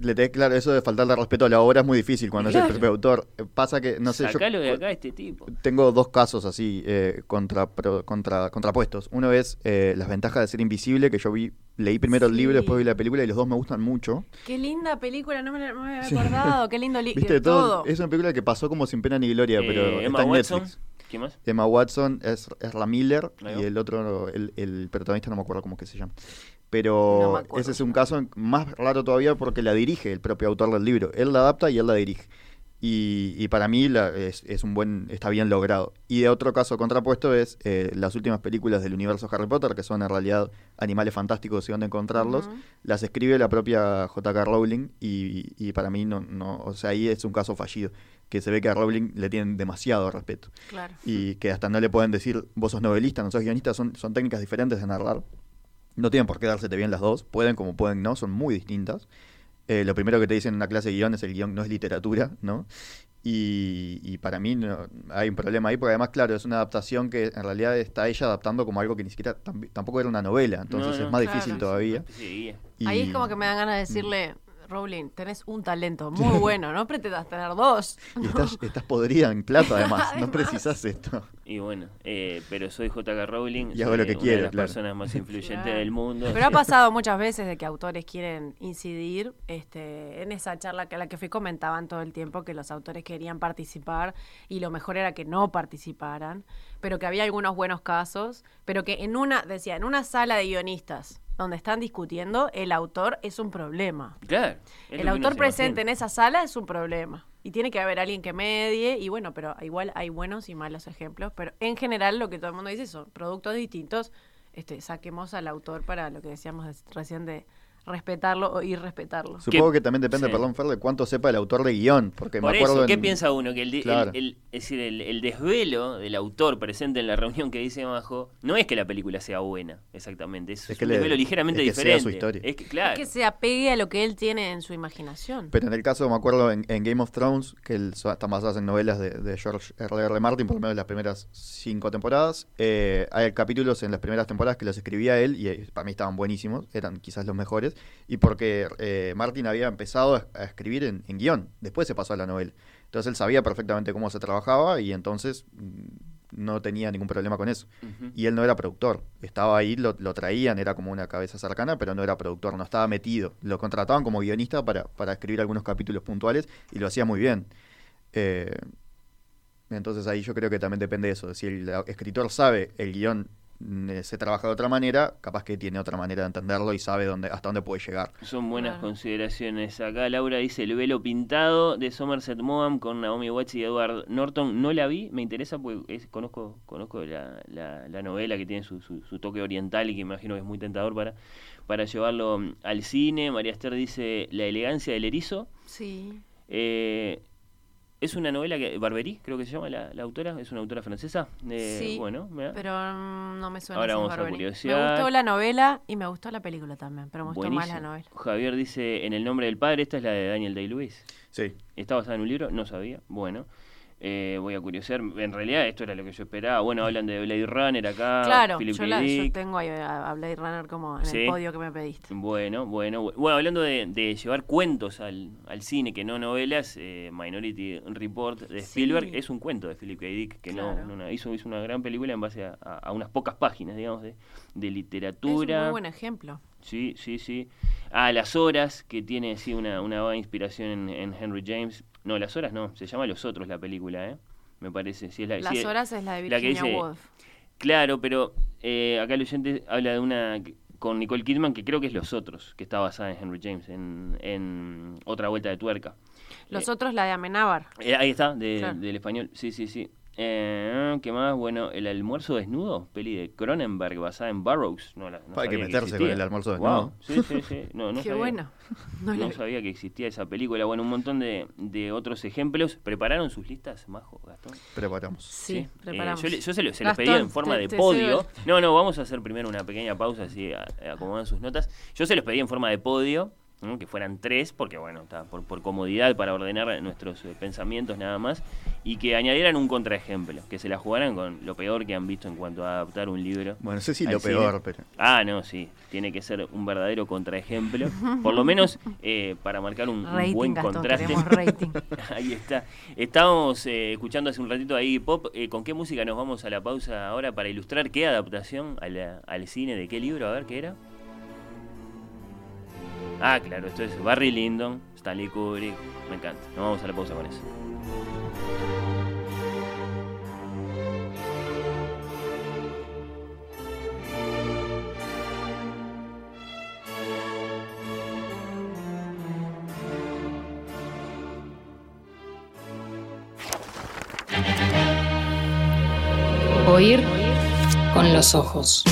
Le tenés claro, eso de faltarle respeto a la obra es muy difícil cuando es el propio autor. Pasa que, no sé, yo Sacalo de acá este tipo. tengo dos casos así eh, contra, pro- contra, contrapuestos. Uno es eh, las ventajas de ser invisible, que yo vi, leí primero el libro, después vi la película y los dos me gustan mucho. Qué linda película, no me, la- no me había Sí. acordado. Qué lindo li- Viste, todo, todo. es una película que pasó como sin pena ni gloria, Eh, pero Emma está en Watson. Netflix. ¿Qué más? Emma Watson es, es la Miller y el otro, el, el protagonista no me acuerdo cómo que se llama. Pero acuerdo. ese es un caso más raro todavía porque la dirige el propio autor del libro. Él la adapta y él la dirige. Y, y para mí la- es, es un buen, está bien logrado. Y de otro caso contrapuesto es eh, las últimas películas del universo Harry Potter, que son en realidad animales fantásticos y dónde encontrarlos. Las escribe la propia J.K. Rowling y, y para mí no, no, o sea, ahí es un caso fallido, que se ve que a Rowling le tienen demasiado respeto Claro. y que hasta no le pueden decir vos sos novelista, no sos guionista, son, son técnicas diferentes de narrar. No tienen por qué dársete bien las dos, pueden como pueden no, son muy distintas. Eh, lo primero que te dicen en una clase de guion es el guion no es literatura, ¿no? Y, y para mí no- hay un problema ahí, porque además, claro, es una adaptación que en realidad está ella adaptando como algo que ni siquiera tam- tampoco era una novela, entonces No, no, es más claro. difícil todavía. de guía. Ahí es Y- como que me dan ganas de decirle, Rowling, tenés un talento muy bueno, no pretendas tener dos. Y estás, estás podrida en plata además, no precisas esto. Y bueno, eh, pero soy J.K. Rowling. Y hago lo que una quiero, de las claro. personas más influyentes Claro. del mundo. Pero ha pasado muchas veces de que autores quieren incidir este, en esa charla que a la que fui comentaban todo el tiempo que los autores querían participar y lo mejor era que no participaran, pero que había algunos buenos casos, pero que en una, decía, en una sala de guionistas donde están discutiendo, el autor es un problema. Claro. El autor se presente en esa sala es un problema. Y tiene que haber alguien que medie, y bueno, pero igual hay buenos y malos ejemplos, pero en general lo que todo el mundo dice son productos distintos, este, saquemos al autor para lo que decíamos de- recién de respetarlo o irrespetarlo. Supongo que también depende, sí. perdón, Fer, de cuánto sepa el autor de guion, porque Por me acuerdo eso, ¿qué en- piensa uno? Que el, de- el- Claro. el- es decir, el, el desvelo del autor presente en la reunión que dice abajo no es que la película sea buena, exactamente. Es, Es que un le- desvelo ligeramente es que sea diferente. su historia. Es que, claro. Es que se apegue a lo que él tiene en su imaginación. Pero en el caso, me acuerdo en, en Game of Thrones, que están basadas en novelas de, de George R. R. Martin, por lo menos las primeras cinco temporadas. eh, hay capítulos en las primeras temporadas que los escribía él y eh, para mí estaban buenísimos, eran quizás los mejores. Y porque eh, Martin había empezado a, escribir en, en guion, después se pasó a la novela. Entonces él sabía perfectamente cómo se trabajaba y entonces mm, no tenía ningún problema con eso. Y él no era productor. Estaba ahí, lo, lo traían, era como una cabeza cercana, pero no era productor, no estaba metido. Lo contrataban como guionista para, para escribir algunos capítulos puntuales y lo hacía muy bien. Eh, entonces ahí yo creo que también depende de eso. Si el escritor sabe el guion se trabaja de otra manera, capaz que tiene otra manera de entenderlo y sabe dónde, hasta dónde puede llegar. Son buenas Claro. consideraciones. Acá Laura dice el velo pintado de Somerset Maugham con Naomi Watts y Edward Norton. No la vi, me interesa porque es- conozco, conozco la, la- la novela que tiene su, su- su toque oriental y que imagino que es muy tentador para, para llevarlo mm, al cine. María Esther dice La elegancia del erizo. Sí. Eh, es una novela que Barberí, creo que se llama la, la autora, es una autora francesa. Eh, Sí, bueno. Pero mm, no me suena Ahora vamos a Barberini. Me gustó la novela y me gustó la película también, pero me gustó más la novela. Javier dice En el nombre del padre, esta es la de Daniel Day-Lewis. Sí. ¿Está basada en un libro? No sabía. Bueno, eh, voy a curiosear. En realidad, esto era lo que yo esperaba. Bueno, hablan de Blade Runner acá. Claro, Philip yo, la, yo tengo ahí a, a Blade Runner como en Sí. el podio que me pediste. Bueno, bueno. bu- Bueno, hablando de, de llevar cuentos al, al cine, que no novelas, eh, Minority Report de Sí. Spielberg es un cuento de Philip K. Dick, que no, Claro. no- no- hizo, hizo una gran película en base a, a- a unas pocas páginas, digamos, de, de Es un literatura. muy buen ejemplo. Sí, sí, sí. Ah, Las Horas, que tiene sí una, una inspiración en, en Henry James. No, Las Horas no, se llama Los Otros la película, ¿eh? Me parece. Sí, es la, Las horas es la de la que Virginia dice- Woolf. Claro, pero eh, acá el oyente habla de una con Nicole Kidman, que creo que es Los Otros, que está basada en Henry James, en, en Otra Vuelta de Tuerca. Los Eh, otros, la de Amenábar. eh, ahí está, de- Claro. del español. Sí, sí, sí. Eh, ¿Qué más? Bueno, El almuerzo desnudo, peli de Cronenberg basada en Burroughs. No, la, no Hay que meterse con el almuerzo Wow. desnudo. Sí, sí, sí. No, no Qué sabía. bueno. No No, la- sabía que existía esa película. Bueno, un montón de, de otros ejemplos. ¿Prepararon sus listas, Majo, Gastón? Preparamos. Sí, Eh, preparamos. yo, le- yo se, lo- se los pedí en forma te- de te podio. No, no, vamos a hacer primero una pequeña pausa, así acomodan sus notas. Yo se los pedí en forma de podio, que fueran tres, porque bueno, está, por, por comodidad para ordenar nuestros eh, pensamientos nada más, y que añadieran un contraejemplo, que se la jugaran con lo peor que han visto en cuanto a adaptar un libro. Bueno, no sé si lo cine. peor, pero. Ah, no, sí, tiene que ser un verdadero contraejemplo, por lo menos eh, para marcar un, buen Gastón, contraste. rating. Ahí está. Estábamos eh, escuchando hace un ratito ahí pop. Eh, ¿Con qué música nos vamos a la pausa ahora para ilustrar qué adaptación a la- al cine de qué libro? A ver qué era. Ah, claro, esto es Barry Lyndon, Stanley Kubrick. Me encanta. Nos vamos a la pausa con eso. Los ojos.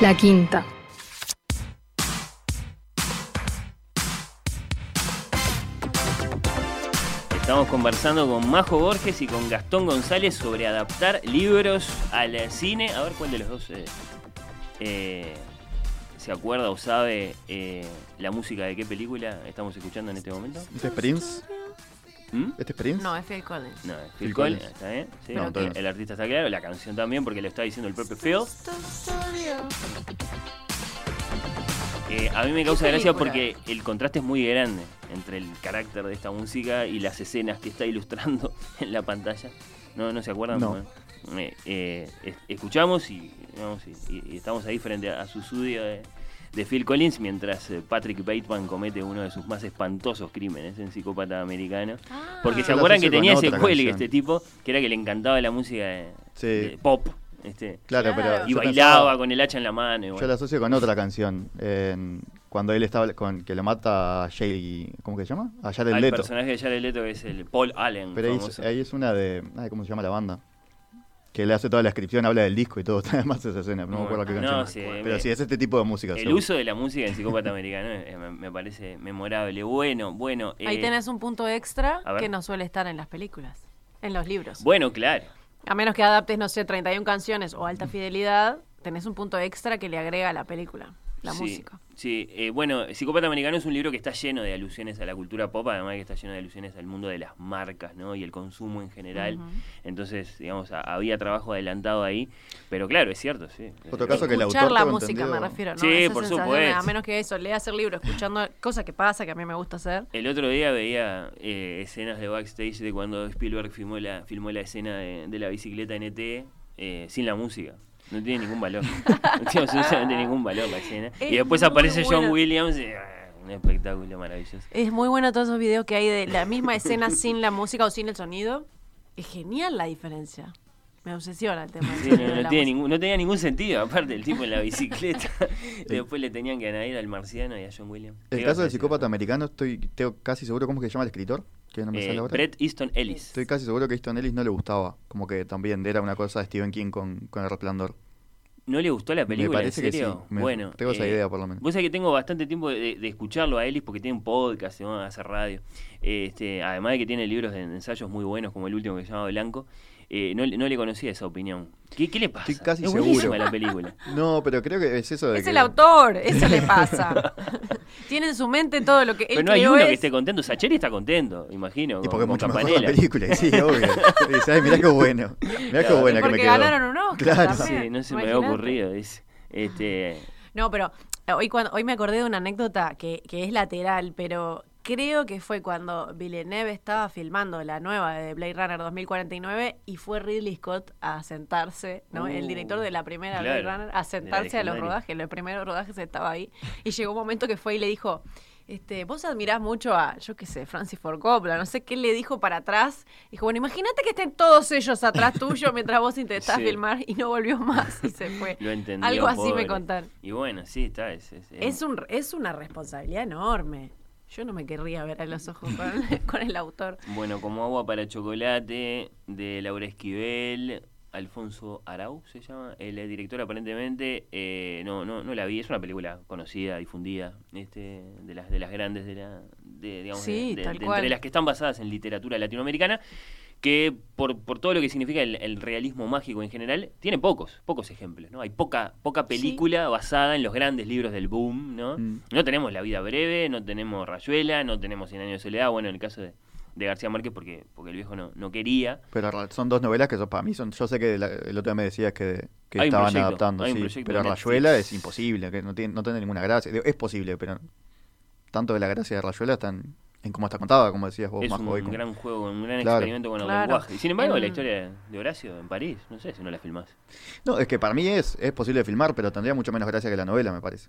La quinta. Estamos conversando con Majo Borges y con Gastón González sobre adaptar libros al cine. A ver cuál de los dos eh, eh, se acuerda o sabe eh, la música de qué película estamos escuchando en este momento. ¿Este es Prince? ¿Mm? ¿Este es Prince? No, es Phil Collins. No, es Phil Phil Collins, Collins. está bien. Sí, No, el- entonces- el artista está claro, la canción también, porque lo está diciendo el propio Phil. Eh, a mí me causa ¿Qué gracia porque el contraste es muy grande entre el carácter de esta música y las escenas que está ilustrando en la pantalla. ¿No, no se acuerdan? No. Bueno, eh, eh, es- escuchamos y, vamos, y- y- y estamos ahí frente a, a su estudio de, de Phil Collins mientras eh, Patrick Bateman comete uno de sus más espantosos crímenes en Psicópata Americano. Ah. Porque se acuerdan que tenía ese cuelgue este tipo, que era que le encantaba la música de, Sí. de pop. Este, Claro, pero. y bailaba pensaba- con el hacha en la mano. y Yo la asocio con otra canción. en- cuando él estaba con que lo mata a Jay. ¿Cómo que se llama? A Jared Al Leto. personaje de Jared Leto que es el Paul Allen. Pero ahí es, ahí es una de. ay, ¿Cómo se llama la banda? Que le hace toda la descripción, habla del disco y todo. Además esa escena, no me acuerdo qué No, canción. sí, es. me- Pero sí, es este tipo de música. El seguro. uso de la música en Psicópata Americano me, me parece memorable. Bueno, bueno. Ahí eh, tenés un punto extra que no suele estar en las películas, en los libros. Bueno, claro. A menos que adaptes, no sé, 31 canciones o alta fidelidad, tenés un punto extra que le agrega a la película, la Sí, música. Sí, eh, bueno, Psicópata Americano es un libro que está lleno de alusiones a la cultura pop, además que está lleno de alusiones al mundo de las marcas, ¿no? Y el consumo en general. Entonces, digamos, a- había trabajo adelantado ahí. Pero claro, es cierto, sí. Otro caso que el Escuchar autor la música, entendido- me refiero, ¿no? Sí, Esa por supuesto. a menos que eso, leas el libro escuchando, cosa que pasa, que a mí me gusta hacer. El otro día veía eh, escenas de backstage de cuando Spielberg filmó la, filmó la escena de, de la bicicleta NT eh, sin la música. No tiene ningún valor. No tiene absolutamente ningún valor la escena. Es y después aparece John. Williams y ah, un espectáculo maravilloso. Es muy bueno todos esos videos que hay de la misma escena sin la música o sin el sonido. Es genial la diferencia. Me obsesiona el tema. Sí, no, de no la tiene música. ningún, no tenía ningún sentido, aparte el tipo en la bicicleta. después le tenían que añadir al marciano y a John Williams. ¿Qué El caso del psicópata americano, estoy tengo casi seguro, ¿cómo es que se llama el escritor? Que no me Eh, sale ahora. Bret Easton Ellis. Estoy casi seguro que a Easton Ellis no le gustaba. Como que también era una cosa de Stephen King con, con El Resplandor. ¿No le gustó la película? me parece ¿En que sí. serio? Me- bueno, tengo esa eh, idea por lo menos. Vos sabés que tengo bastante tiempo de, de escucharlo a Ellis porque tiene un podcast, ¿no? hace radio. Este, además de que tiene libros de ensayos muy buenos, como el último que se llama Blanco. Eh, no, le- no le conocía esa opinión. ¿Qué, qué le pasa? Estoy casi es seguro. la película. No, pero creo que es eso de Es que... el autor, eso le pasa. Tiene en su mente todo lo que él Pero no hay uno es- que esté contento. Sacheri está contento, imagino. Y con- porque con mucho mejor Campanella. la película, sí, obvio. Y dice, "Ay, mirá qué bueno. Mirá qué Claro. buena que me Porque quedó. ganaron un Oscar Claro. también. Sí, no se me había ocurrido. dice. Este, No, pero eh, hoy, cuando, hoy me acordé de una anécdota que, que es lateral, pero creo que fue cuando Villeneuve estaba filmando la nueva de Blade Runner 2049 y fue Ridley Scott a sentarse, ¿no? el director de la primera claro, Blade Runner, a sentarse a los rodajes. Los primeros rodajes estaba ahí. Y llegó un momento que fue y le dijo, este, vos admirás mucho a, yo qué sé, Francis Ford Coppola, no sé qué le dijo para atrás. Dijo, bueno, imagínate que estén todos ellos atrás tuyo mientras vos intentás Sí. filmar y no volvió más y se fue. Lo entendió, Algo así pobre. me contaron. Y bueno, sí, está. Es, es- Es, un, es una responsabilidad enorme. Yo no me querría ver a los ojos con, con el autor. Bueno, como agua para chocolate, de Laura Esquivel, Alfonso Arau se llama, el director aparentemente, eh, no, no, no la vi, es una película conocida, difundida, este, de las de las grandes de la, de, digamos, Sí, de- de- entre las que están basadas en literatura latinoamericana, que por, por todo lo que significa el, el realismo mágico en general, tiene pocos, pocos ejemplos, ¿no? Hay poca, poca película basada en los grandes libros del boom, ¿no? Mm. No tenemos La vida breve, no tenemos Rayuela, no tenemos Cien años de soledad, bueno, en el caso de, de García Márquez porque, porque el viejo no, no quería. Pero son dos novelas que son, para mí son. Yo sé que la- el otro día me decías que, que Hay estaban proyecto, adaptando, hay sí. Pero. Rayuela es imposible, que no tiene, no tiene ninguna gracia. Es posible, pero tanto de la gracia de Rayuela está en, cómo está contada, como decías vos, es más un gran juego, un gran Claro. experimento con el Claro. lenguaje. Y sin embargo, la historia de Horacio en París, no sé si no la filmás. No, es que para mí es, es posible filmar, pero tendría mucho menos gracia que la novela, me parece.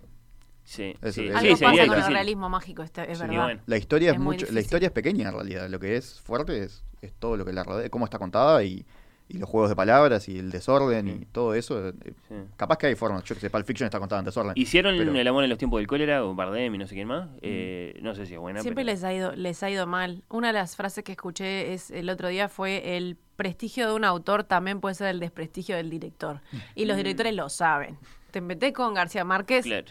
Sí, Eso- sí, sí, Algo sería pasa con el realismo mágico, este- es Sí, verdad. bueno. La historia es, Es mucho, la historia es pequeña en realidad. Lo que es fuerte es, es todo lo que la rodea, cómo está contada y, y los juegos de palabras y el desorden y todo eso. eh, Sí. Capaz que hay formas. Yo que sé, Pulp Fiction está contada en desorden. Hicieron pero- El amor en los tiempos del cólera, o Bardem y no sé quién más. Eh, no sé si es buena. Siempre pero- les ha ido les ha ido mal. Una de las frases que escuché es el otro día fue el prestigio de un autor también puede ser el desprestigio del director. Y los directores lo saben. Te metés con García Márquez, Claro.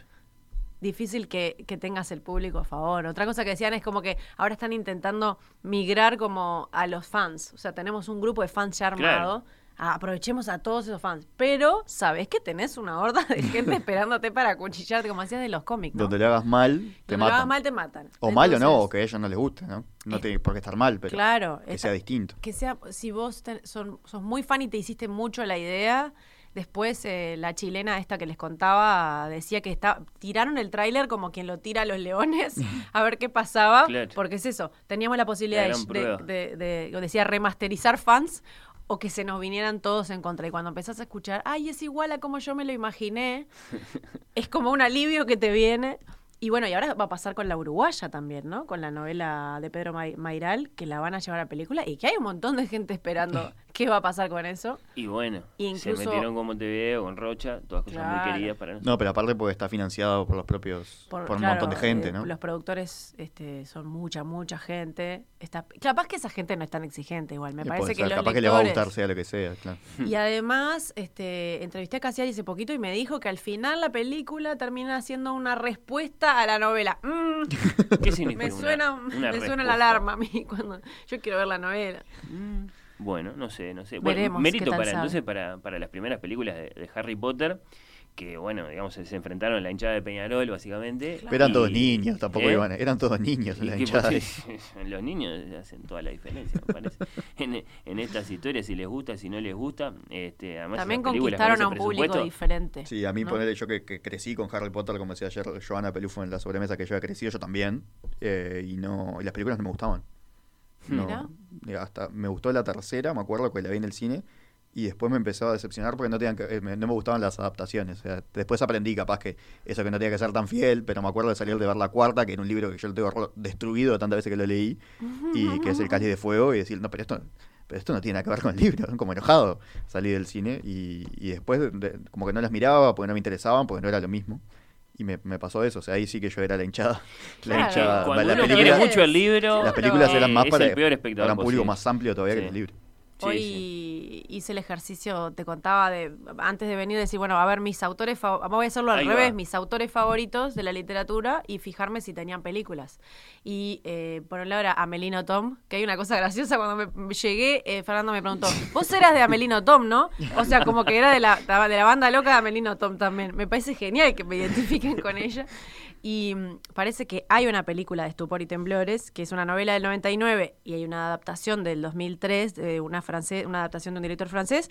Difícil que, que tengas el público a favor. Otra cosa que decían es como que ahora están intentando migrar como a los fans. O sea, tenemos un grupo de fans ya armado. Ah, aprovechemos a todos esos fans. Pero, ¿sabes que tenés una horda de gente esperándote para acuchillarte, como hacías de los cómics? ¿no? Donde le hagas mal, te Donde matan. hagas mal, te matan. O mal o no, o que a ellos no les guste, ¿no? No tiene por qué estar mal, pero Claro. que esta- sea distinto. que sea, si vos ten- son, sos muy fan y te hiciste mucho la idea, después eh, la chilena esta que les contaba decía que está, tiraron el tráiler como quien lo tira a los leones a ver qué pasaba, Claro. porque es eso, teníamos la posibilidad de, de- de- de- decía, remasterizar fans o que se nos vinieran todos en contra. Y cuando empezás a escuchar, ay, es igual a como yo me lo imaginé, es como un alivio que te viene. Y bueno, y ahora va a pasar con la uruguaya también, ¿no? Con la novela de Pedro May- Mairal, que la van a llevar a película y que hay un montón de gente esperando qué va a pasar con eso. Y bueno, Y se incluso- metieron con Montevideo, con Rocha, todas cosas muy queridas para nosotros. No, pero aparte porque está financiado por los propios, por, un claro, montón de gente, eh, ¿no? Los productores este, son mucha, mucha gente. Está, capaz que esa gente no es tan exigente igual. Me parece que ser, los capaz que le va a gustar sea lo que sea, claro. Y además, este, entrevisté a Casiari hace poquito y me dijo que al final la película termina siendo una respuesta a la novela. Mm, ¿Qué significa me una- suena, una me suena la alarma a mí cuando yo quiero ver la novela. Mm, Bueno, no sé, no sé. Bueno, Veremos qué mérito tal para sabe. entonces para, para las primeras películas de, de Harry Potter, que bueno, digamos, se enfrentaron en la hinchada de Peñarol, básicamente. Pero eran y- todos niños, tampoco ¿Eh? iban, eran todos niños la hinchada. pues, los niños hacen toda la diferencia, me parece. en, en estas historias, si les gusta, si no les gusta. Este, además, También con conquistaron a un público diferente. Sí, a mí ¿no? ponerle yo que, que crecí con Harry Potter, como decía ayer Joana Pelufo en la sobremesa que yo había crecido, yo también, eh, y no y las películas no me gustaban. No, hasta me gustó la tercera, me acuerdo que la vi en el cine, y después me empezó a decepcionar porque no, tenían que- eh, me- no me gustaban las adaptaciones. O sea, después aprendí capaz que eso que no tenía que ser tan fiel, pero me acuerdo de salir de ver la cuarta, que era un libro que yo lo tengo destruido de tantas veces que lo leí, y que es El Cáliz de Fuego, y decir, no, pero esto, pero esto no tiene nada que ver con el libro, como enojado salí del cine, y, después de- de- como que no las miraba porque no me interesaban, porque no era lo mismo. Y me, me pasó eso, o sea, ahí sí que yo era la hinchada. La Claro. hinchada. Cuando la uno película- quiere mucho el libro, las películas eh, eran más es para, el peor espectador para un público posible. más amplio todavía Sí. que el libro. Sí, Hoy sí. Hice el ejercicio, te contaba de antes de venir decir, bueno, a ver mis autores, voy a hacerlo al Ahí revés, va. mis autores favoritos de la literatura y fijarme si tenían películas. Y eh, por un lado era Amelino Tom, que hay una cosa graciosa cuando me llegué, eh, Fernando me preguntó, vos eras de Amelino Tom, ¿no? O sea, como que era de la, de la banda loca de Amelino Tom también. Me parece genial que me identifiquen con ella. Y mm, parece que hay una película de Estupor y Temblores, que es una novela del 99 y hay una adaptación del 2003 de una, francés, una adaptación de un director francés.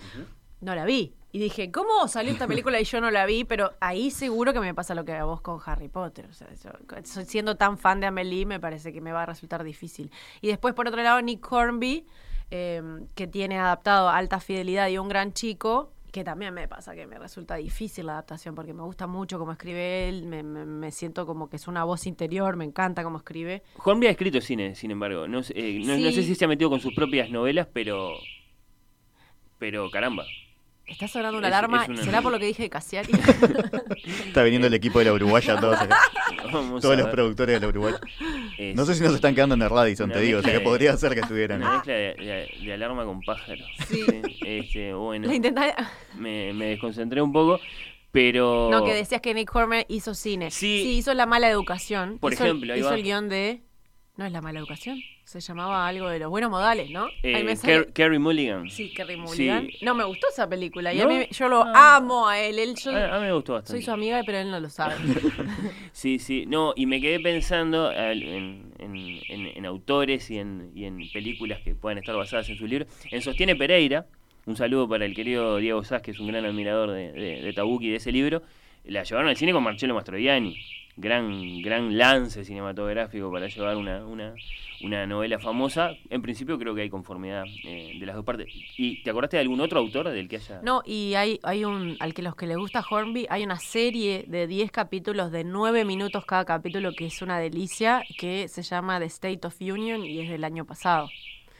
No la vi. Y dije, ¿cómo salió esta película y yo no la vi? Pero ahí seguro que me pasa lo que a vos con Harry Potter. O sea, yo- siendo tan fan de Amelie, me parece que me va a resultar difícil. Y después, por otro lado, Nick Hornby, eh, que tiene adaptado Alta Fidelidad y Un Gran Chico. Que también me pasa que me resulta difícil la adaptación porque me gusta mucho cómo escribe él, me, me- me siento como que es una voz interior, me encanta cómo escribe. Hornby ha escrito cine, sin embargo. No, sé- eh, no, no sé si se ha metido con sus propias novelas, pero. Pero caramba. Está sonando una Es- alarma, es una- ¿será por lo que dije de Cassiari? Está viniendo el equipo de la Uruguaya, todos, acá, Vamos todos los productores de la Uruguaya. Es No sé si nos están quedando en el Radisson, te digo, o sea que podría ser que estuvieran. Una mezcla de, de- de alarma con pájaro. Sí. Este, bueno, La intenté- me, me desconcentré un poco, pero. No, que decías que Nick Horner hizo cine. Sí. hizo La Mala Educación. Por hizo ejemplo, ahí hizo va. el guion de... No es La Mala Educación, se llamaba algo de los buenos modales, ¿no? eh, Carrie Mulligan. Sí, Kerry Sí. Mulligan. No, me gustó esa película. Y a mí, yo lo Ah. amo a él. él yo, A, a mí me gustó bastante. soy su amiga, pero él no lo sabe. Sí, sí, no, y me quedé pensando en, en- en- en autores y en, y en películas que puedan estar basadas en su libro. En Sostiene Pereira, un saludo para el querido Diego Sass, que es un gran admirador de, de, de Tabucchi y de ese libro. La llevaron al cine con Marcello Mastroianni. Gran, gran lance cinematográfico para llevar una, una, una novela famosa. En principio creo que hay conformidad eh, de las dos partes. ¿Y te acordaste de algún otro autor del que haya...? No, y hay, hay un, al que los que les gusta Hornby, hay una serie de 10 capítulos de 9 minutos cada capítulo que es una delicia, que se llama The State of Union y es del año pasado.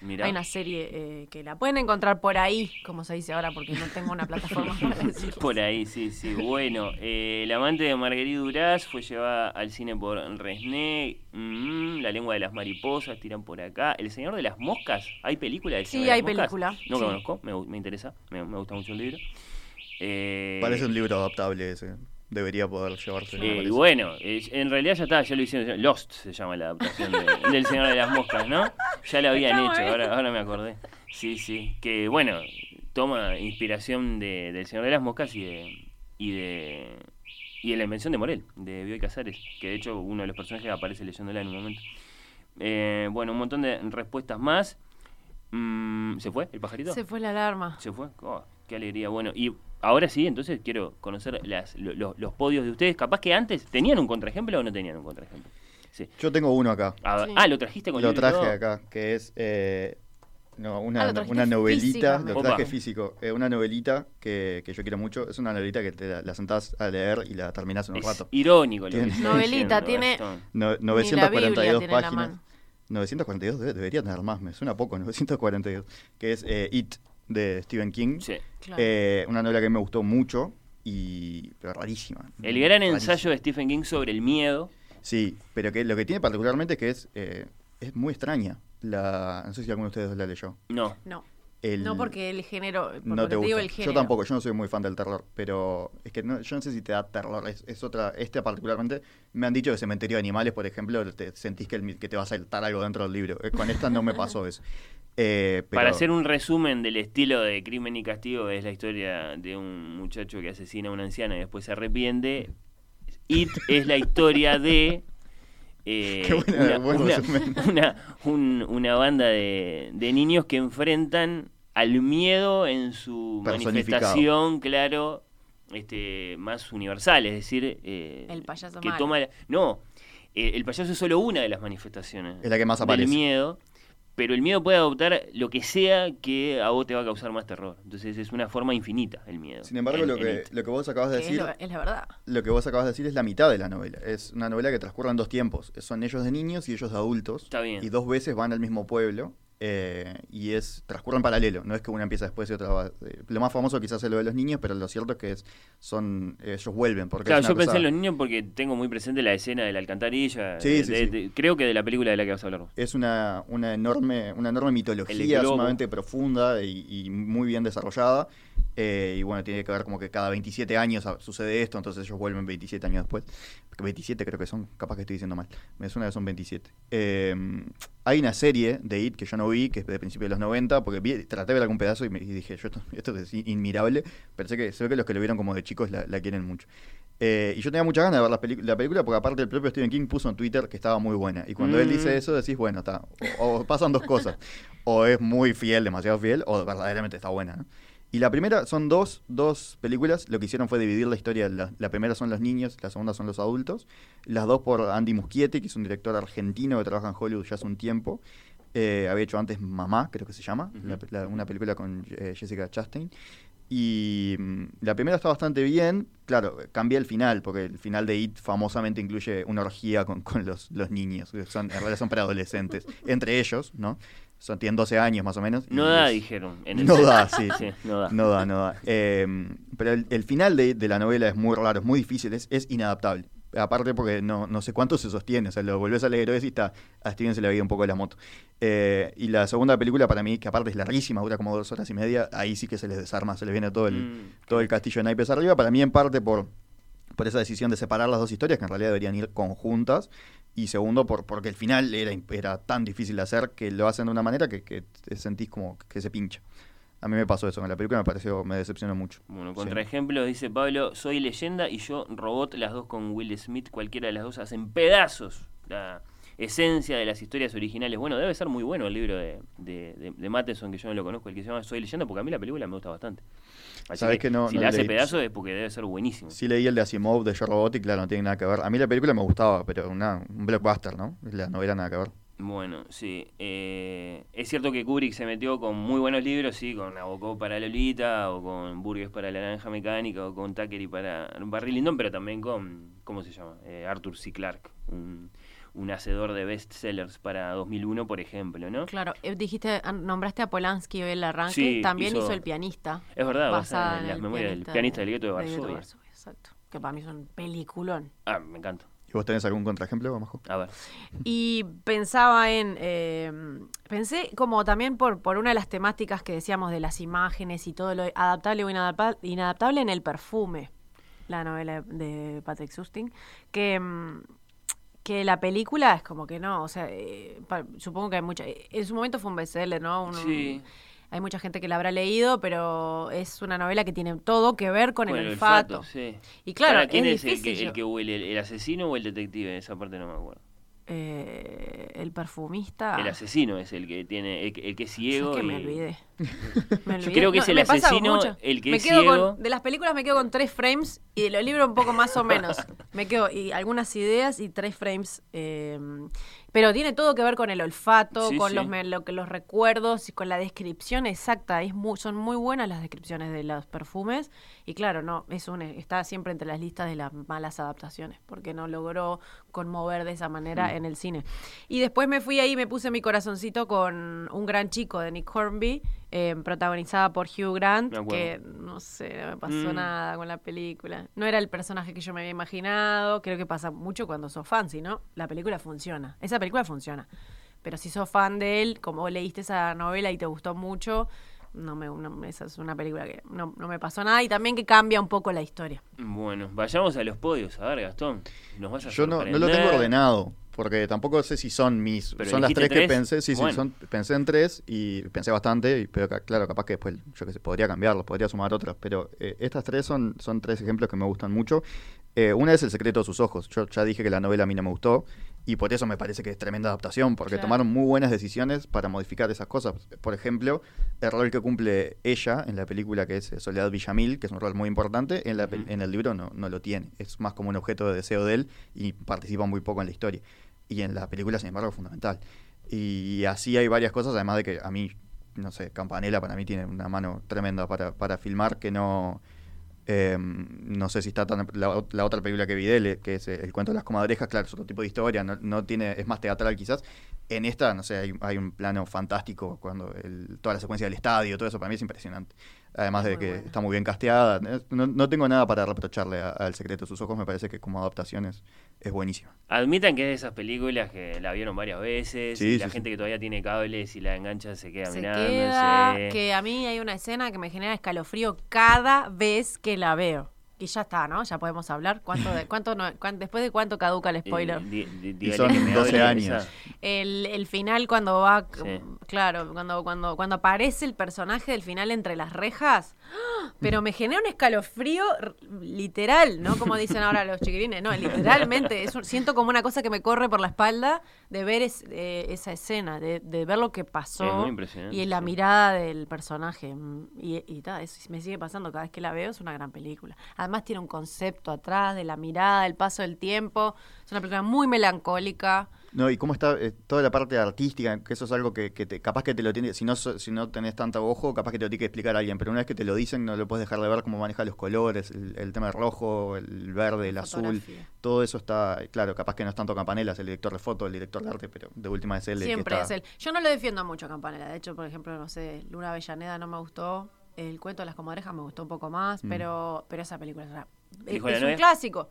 Mirá. Hay una serie eh, que la pueden encontrar por ahí, como se dice ahora, porque no tengo una plataforma para decirlo. Por ahí, sí, sí. Bueno, eh, el amante de Marguerite Duras fue llevada al cine por Resné. mm, la lengua de las mariposas, tiran por acá. El señor de las moscas, ¿hay película del Sí, Señor de hay las Moscas? película, No sí. conozco, me, me interesa, me, me gusta mucho el libro. Eh, Parece un libro adaptable ese. Debería poder llevarse. eh, y bueno, eh, en realidad ya está, ya lo hicieron. Lost se llama la adaptación de- del Señor de las Moscas, ¿no? Ya lo habían hecho, ahora me acordé. Sí, sí. Que bueno, toma inspiración de, del Señor de las Moscas y de, y de. y de la invención de Morel, de Bioy Casares, que de hecho uno de los personajes aparece leyéndola en un momento. Eh, bueno, un montón de respuestas más. Mm, ¿Se fue el pajarito? Se fue la alarma. Se fue. Oh, qué alegría. Bueno, y ahora sí, entonces quiero conocer las, lo- lo- los podios de ustedes. Capaz que antes tenían un contraejemplo o no tenían un contraejemplo. Sí. Yo tengo uno acá. A ver- Sí. Ah, lo trajiste con Lo traje acá, que es eh, no, Ah, una, trajiste una novelita, lo traje Opa. físico, eh, una novelita que, que yo quiero mucho, es una novelita que te la, la sentás a leer y la terminás en un Es rato. irónico lo que Tiene- Novelita, tiene-. No- Ni la Biblia 942 tiene en la páginas. mano. 942 debe- debería tener más, me suena poco, 942, que es eh, It de Stephen King. Sí. Claro. Eh, una novela que me gustó mucho y pero rarísima. El gran Rarísima. ensayo de Stephen King sobre el miedo. Sí, pero que lo que tiene particularmente es que es eh, es muy extraña. La no sé si alguno de ustedes la leyó. No. No, El- no porque el género, porque no te te digo el Yo género. tampoco, yo no soy muy fan del terror, pero es que no- yo no sé si te da terror, es, es otra, este particularmente, me han dicho que Cementerio de Animales, por ejemplo, te sentís que, el que te va a saltar algo dentro del libro. Eh, Con esta no me pasó eso. Eh, pero- Para hacer un resumen del estilo de Crimen y Castigo, es la historia de un muchacho que asesina a una anciana y después se arrepiente. It es la historia de eh, Qué buena- una, buen una- un- una banda de, de niños que enfrentan al miedo en su manifestación, claro, este, más universal, es decir, eh, El payaso que malo. toma la- no, eh, el payaso es solo una de las manifestaciones Es la que más aparece. miedo, pero el miedo puede adoptar lo que sea que a vos te va a causar más terror. Entonces es una forma infinita el miedo. Sin embargo, en- lo que, It. lo que vos acabas de es, decir, lo- es la verdad. lo que vos acabas de decir es la mitad de la novela. Es una novela que transcurre en dos tiempos. Son ellos de niños y ellos de adultos. Está bien. Y dos veces van al mismo pueblo. Eh, y es transcurre en paralelo. No es que una empieza después y otra va. eh, lo más famoso quizás es lo de los niños, pero lo cierto es que es, son ellos vuelven. Porque Claro, yo pensé en los niños porque tengo muy presente la escena de la alcantarilla. Sí, de- sí, de- sí. de- creo que de la película de la que vas a hablar es una, una enorme una enorme mitología sumamente profunda y, y muy bien desarrollada eh, y bueno tiene que ver como que cada 27 años sucede esto entonces ellos vuelven 27 años después Porque 27 creo que son capaz que estoy diciendo mal me suena que son 27 Eh, hay una serie de IT que yo no vi que es de principios de los 90 porque vi- traté de ver algún pedazo y, me, y dije yo esto, esto es in- inmirable pensé que se ve que los que lo vieron como de chicos la, la quieren mucho Eh, y yo tenía muchas ganas de ver la, pelic- la película porque aparte el propio Stephen King puso en Twitter que estaba muy buena. Y cuando él Mm. dice eso decís, bueno, está. O, o pasan dos cosas. O es muy fiel, demasiado fiel, o verdaderamente está buena. ¿no? Y la primera son dos, dos películas. Lo que hicieron fue dividir la historia. La, la primera son los niños, la segunda son los adultos. Las dos por Andy Muschietti, que es un director argentino que trabaja en Hollywood ya hace un tiempo. Eh, había hecho antes Mamá, creo que se llama, la- una película con eh, Jessica Chastain. Y mm, la primera está bastante bien. Claro, cambié el final, porque el final de It famosamente incluye una orgía con, con los, los niños. que Son, en realidad son para adolescentes. Entre ellos, ¿no? Son, tienen 12 años más o menos. No da, es- dijeron. En el No set. da, sí. Sí, no da. No da, no da. Eh, pero el, el final de, de la novela es muy raro, es muy difícil, es, es inadaptable. Aparte porque no, no sé cuánto se sostiene, o sea, lo volvés a leer hoy y está, a Steven se le veía un poco la moto. Eh, y la segunda película para mí, que aparte es larguísima, dura como dos horas y media, ahí sí que se les desarma, se les viene todo el, Mm, todo el castillo de naipes arriba. Para mí en parte por, por esa decisión de separar las dos historias, que en realidad deberían ir conjuntas. Y segundo, por, porque el final era, era tan difícil de hacer que lo hacen de una manera que, que te sentís como que se pincha. A mí me pasó eso, en la película me pareció, me decepcionó mucho. Bueno, Sí. contra ejemplos dice Pablo, soy leyenda y yo robot, las dos con Will Smith, cualquiera de las dos hacen pedazos la esencia de las historias originales. Bueno, debe ser muy bueno el libro de, de, de, de Matheson, que yo no lo conozco, el que se llama Soy leyenda, porque a mí la película me gusta bastante. Así Sabés que no- si no le hace pedazos es porque debe ser buenísimo. Sí leí el de Asimov de Yo Robot y claro, no tiene nada que ver. A mí la película me gustaba, pero una, un blockbuster, ¿no? La novela nada que ver. Bueno, sí. eh, es cierto que Kubrick se metió con muy buenos libros, sí, con Nabokov para Lolita, o con Burgess para La Naranja Mecánica, o con Thackeray para Barry Lyndon, pero también con, ¿cómo se llama? Eh, Arthur C. Clarke, un, un hacedor de bestsellers para 2001, por ejemplo, ¿no? Claro, eh, dijiste, ah, nombraste a Polanski hoy el arranque, Sí, también hizo- hizo, El pianista. Es verdad, basada en en las memorias del pianista del gueto de de Gueto de Varsovia. Exacto, que para mí es un peliculón. Ah, me encanta. ¿Y vos tenés algún contraejemplo, Majo? A ver. Y pensaba en, eh, pensé como también por, por una de las temáticas que decíamos de las imágenes y todo lo adaptable o inadapta- inadaptable en el perfume, la novela de Patrick Sustin, que, mm, que la película es como que no, o sea, eh, pa- supongo que hay mucha, en su momento fue un bestseller, ¿no? Un- Sí. Hay mucha gente que la habrá leído, pero es una novela que tiene todo que ver con, Con el olfato. sí. Y claro, Ahora, ¿quién es es, el, que, el yo- que huele? ¿El, el asesino o el detective? Esa parte no me acuerdo. eh, el perfumista. El asesino es el que tiene, el, que- el que es Yo ciego. es que me olvidé. Me olvidé. creo que es el asesino, el que Me es quedo con- ciego. de las películas me quedo con tres frames y de los libros un poco más o menos. Me quedo y algunas ideas y tres frames. eh, pero tiene todo que ver con el olfato, Sí, con sí. los lo que los recuerdos y con la descripción exacta. Es muy, son muy buenas las descripciones de los perfumes y claro, no es un está siempre entre las listas de las malas adaptaciones porque no logró conmover de esa manera Mm. en el cine. Y después me fui ahí, me puse mi corazoncito con un gran chico de Nick Hornby, eh, protagonizada por Hugh Grant, que no sé, no me pasó Mm. nada con la película. No era el personaje que yo me había imaginado. Creo que pasa mucho cuando sos fan, si no, la película funciona. Esa película funciona. Pero si sos fan de él, como vos leíste esa novela y te gustó mucho, no me, no- esa es una película que no, no me pasó nada y también que cambia un poco la historia. Bueno, vayamos a los podios. A ver, Gastón, nos vas a Yo no, no lo tengo ordenado, porque tampoco sé si son mis... Pero son las tres que pensé, sí, Bueno. sí, son, pensé en tres y pensé bastante, y- pero claro, capaz que después, yo que sé, podría cambiarlos, podría sumar otras, pero eh, estas tres son, son tres ejemplos que me gustan mucho. Eh, una es El secreto de sus ojos. Yo ya dije que la novela a mí no me gustó y por eso me parece que es tremenda adaptación, porque Claro. tomaron muy buenas decisiones para modificar esas cosas. Por ejemplo, el rol que cumple ella en la película, que es eh, Soledad Villamil, que es un rol muy importante, en, la, pel- Ujú. en el libro no, no lo tiene. Es más como un objeto de deseo de él y participa muy poco en la historia. Y en la película, sin embargo, es fundamental. Y así hay varias cosas, además de que a mí, no sé, Campanella para mí tiene una mano tremenda para, para filmar que no... eh, no sé si está tan... La, la otra película que vi de él, que es eh, El cuento de las comadrejas, claro, es otro tipo de historia, no, no tiene, es más teatral quizás. En esta, no sé, hay, hay un plano fantástico cuando el- toda la secuencia del estadio, todo eso para mí es impresionante. Además de que buena. está muy bien casteada. Eh, No, no tengo nada para reprocharle al secreto de sus ojos, me parece que como adaptación es, es buenísima. Admitan que es de esas películas que la vieron varias veces Sí, y sí, la sí. gente que todavía tiene cables y la engancha se queda Se mirando. queda sí. que a mí hay una escena que me genera escalofrío cada vez que la veo. Y ya está, ¿no? Ya podemos hablar. ¿Cuánto de, cuánto no- cuán- después de cuánto caduca el Eh, spoiler? di- di- Y son que me 12 hable de años. El, el final cuando va, Sí. claro, cuando, cuando, cuando aparece el personaje del final entre las rejas, pero me genera un escalofrío literal, ¿no? Como dicen ahora los chiquirines, no, literalmente, es un- siento como una cosa que me corre por la espalda de ver es- eh, esa escena, de, de ver lo que pasó Es muy impresionante, y la sí. mirada del personaje. mm, Y, y ta, eso me sigue pasando cada vez que la veo, es una gran película. Además tiene un concepto atrás de la mirada, el paso del tiempo, es una película muy melancólica. No, y cómo está eh, toda la parte artística, que eso es algo que, que te, capaz que te lo tiene, si no, so- si no tenés tanto ojo, capaz que te lo tiene que explicar alguien, pero una vez que te lo dicen no lo puedes dejar de ver cómo maneja los colores, el, el tema del rojo, el verde, el azul, todo eso está, claro, capaz que no es tanto Campanella, es el director de foto, el director de arte, pero de última es él que Siempre está- es él. Yo no lo defiendo mucho a Campanella. De hecho, por ejemplo, no sé, Luna Avellaneda no me gustó. El cuento de las comadrejas me gustó un poco más, Mm. pero, pero esa película es, una- ¿El hijo es la un clásico.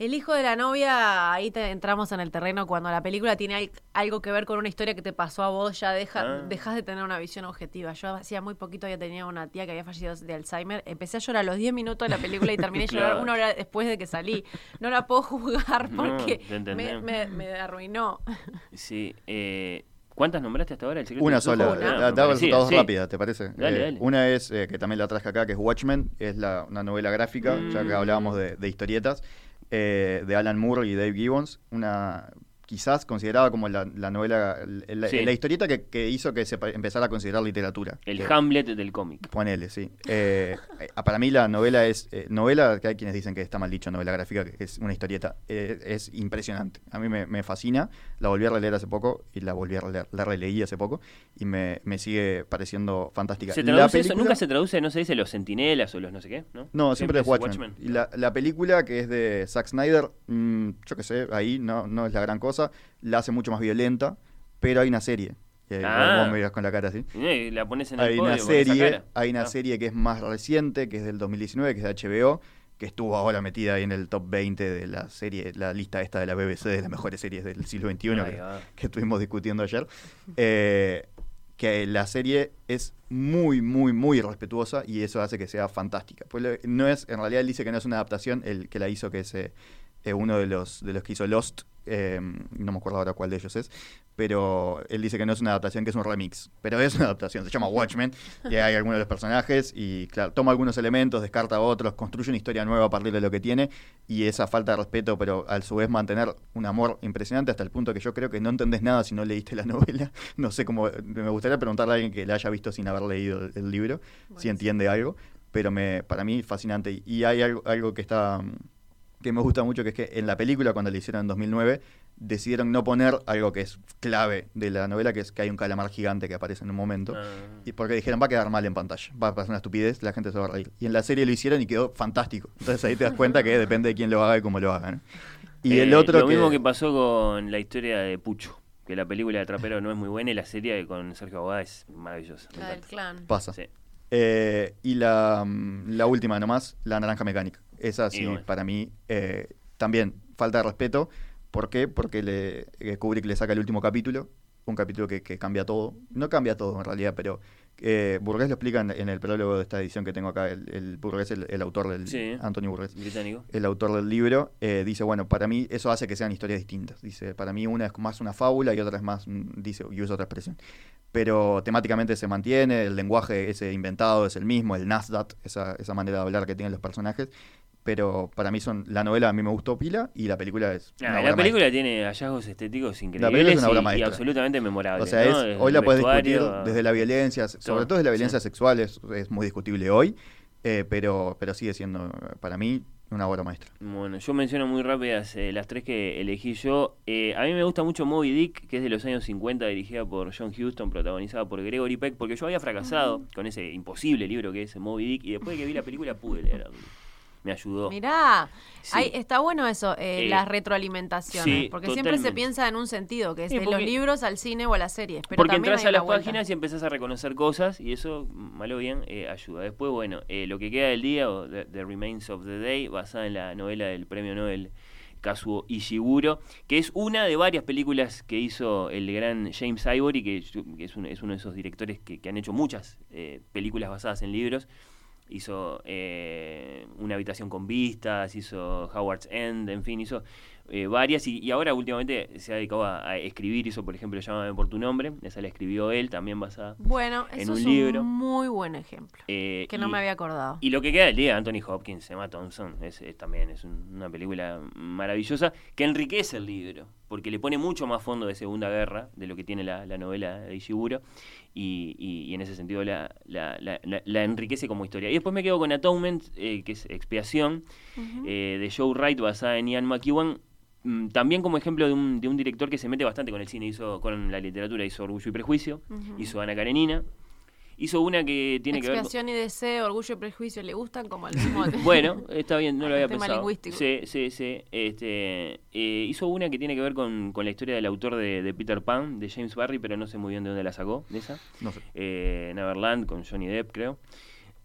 El hijo de la novia, ahí te entramos en el terreno cuando la película tiene al- algo que ver con una historia que te pasó a vos, ya deja, Ah. dejas de tener una visión objetiva. Yo hacía muy poquito ya tenía una tía que había fallecido de Alzheimer. Empecé a llorar a los 10 minutos de la película y terminé de llorar Claro. una hora después de que salí. No la puedo juzgar porque me, entendemos. me- me arruinó. Sí. Eh, ¿Cuántas nombraste hasta ahora? ¿El secreto Una sola? Una. da, Ah, da me parecía, resultados sí. rápidas, ¿te parece? Dale, Eh, dale. Una es, eh, que también la traje acá, que es Watchmen, es la, una novela gráfica, ya que Mm. hablábamos de, de historietas, eh, de Alan Moore y Dave Gibbons, una quizás considerada como la, la novela, la, Sí. la historieta que, que hizo que se empezara a considerar literatura. El Que- Hamlet del cómic. Ponele, sí. Eh, eh, para mí la novela es... eh, novela, que hay quienes dicen que está mal dicho, novela gráfica, que es una historieta, eh, es impresionante. A mí me, me fascina. La volví a releer hace poco y la volví a releer, la releí hace poco y me, me sigue pareciendo fantástica. ¿Se La traduce eso? Nunca se traduce, no se dice los sentinelas o los no sé qué, ¿no? No, siempre, es Watchmen. Y la, la película que es de Zack Snyder, mm, yo qué sé, ahí no, no es la gran cosa. La hace mucho más violenta, pero hay una serie. Eh, Ah. vos me miras con la cara así. Y la pones en el Hay podio una serie, hay una Ah. serie que es más reciente, que es del 2019, que es de HBO, que estuvo ahora metida ahí en el top 20 de la serie, la lista esta de la BBC de las mejores series del siglo XXI que, estuvimos discutiendo ayer. Eh, que la serie es muy, muy, muy respetuosa y eso hace que sea fantástica. Pues no es, en realidad él dice que no es una adaptación, el que la hizo que es eh, eh, uno de los, de los que hizo Lost, eh, no me acuerdo ahora cuál de ellos es, pero él dice que no es una adaptación, que es un remix. Pero es una adaptación, se llama Watchmen, y hay algunos de los personajes, y claro, toma algunos elementos, descarta otros, construye una historia nueva a partir de lo que tiene, y esa falta de respeto, pero a su vez mantener un amor impresionante hasta el punto que yo creo que no entendés nada si no leíste la novela. No sé cómo, me gustaría preguntarle a alguien que la haya visto sin haber leído el, el libro, si entiende algo, pero me, para mí fascinante. Y hay algo, algo que está mm, que me gusta mucho, que es que en la película, cuando la hicieron en 2009, decidieron no poner algo que es clave de la novela, que es que hay un calamar gigante que aparece en un momento. Ah. Y porque dijeron, va a quedar mal en pantalla, va a pasar una estupidez, la gente se va a reír. Y en la serie lo hicieron y quedó fantástico. Entonces ahí te das cuenta que depende de quién lo haga y cómo lo haga. ¿no? Y el Eh, otro Lo que, mismo que pasó con la historia de Pucho. Que la película de Trapero no es muy buena y la serie con Sergio Abogada es maravillosa. La del clan. pasa. Sí. Eh, y la, mm, la última nomás, la naranja mecánica. Esa sí, bueno. para mí, eh, también falta de respeto. ¿Por qué? Porque le, eh, Kubrick le saca el último capítulo, un capítulo que, que cambia todo. No cambia todo en realidad, pero eh, Burgess lo explica en, en el prólogo de esta edición que tengo acá. El, el Burgess, el, el autor del. Sí. Anthony Burgess Británico. el autor del libro, eh, dice, bueno, para mí eso hace que sean historias distintas. Dice, para mí una es más una fábula y otra es más, mm, dice, y usa otra expresión. Pero temáticamente se mantiene, el lenguaje ese inventado es el mismo, el Nasdaq, esa, esa manera de hablar que tienen los personajes. Pero para mí son, la novela a mí me gustó pila y la película es... Ah, una la obra película maestra. tiene hallazgos estéticos película es increíbles una obra y- absolutamente memorables. O sea, es- hoy la puedes discutir desde la violencia, sobre todo desde la violencia sí. sexual, es, es muy discutible hoy, eh, pero, pero sigue siendo, para mí, una obra maestra. Bueno, yo menciono muy rápidas eh, las tres que elegí yo. Eh, a mí me gusta mucho Moby Dick, que es de los años 50, dirigida por John Huston, protagonizada por Gregory Peck, porque yo había fracasado con ese imposible libro que es Moby Dick, y después de que vi la película pude leerlo. Me ayudó. Mirá, Sí. está bueno eso, eh, Eh, las retroalimentaciones, sí, porque siempre se piensa en un sentido, que es Sí, de los libros al cine o a las series. Pero Porque entras a las vuelta. páginas y empezás a reconocer cosas y eso, malo bien, eh, ayuda. Después, bueno, eh, lo que queda del día, o The, The Remains of the Day, basada en la novela del premio Nobel Kazuo Ishiguro, que es una de varias películas que hizo el gran James Ivory, que, es, un- es uno de esos directores que, que han hecho muchas eh, películas basadas en libros. Hizo eh, Una habitación con vistas, hizo Howard's End, en fin, hizo eh, varias y, y ahora últimamente se ha dedicado a, a escribir, hizo por ejemplo Llámame por tu nombre, esa la escribió él, también basada. Bueno, en eso un es libro. un muy buen ejemplo, eh, que no y- me había acordado. y lo que queda del día, Anthony Hopkins, Emma Thompson, es, es también es un- una película maravillosa que enriquece el libro, porque le pone mucho más fondo de Segunda Guerra de lo que tiene la, la novela de Ishiguro, y, y- y en ese sentido la, la- la- la- la enriquece como historia. Y después me quedo con Atonement, eh, que es Expiación, eh, de Joe Wright, basada en Ian McEwan, mm, también como ejemplo de un, de un director que se mete bastante con el cine, hizo con la literatura, hizo Orgullo y Prejuicio, hizo Ana Karenina, hizo una que tiene que ver... Expiación y deseo, orgullo y prejuicio, ¿le gustan como al mismo tiempo? Bueno, está bien, no lo había Tema pensado. lingüístico. Sí, sí, sí. Este, eh, hizo una que tiene que ver con, con la historia del autor de, de Peter Pan, de James Barry, pero no sé muy bien de dónde la sacó, de esa. No sé. Eh, Neverland, con Johnny Depp, creo.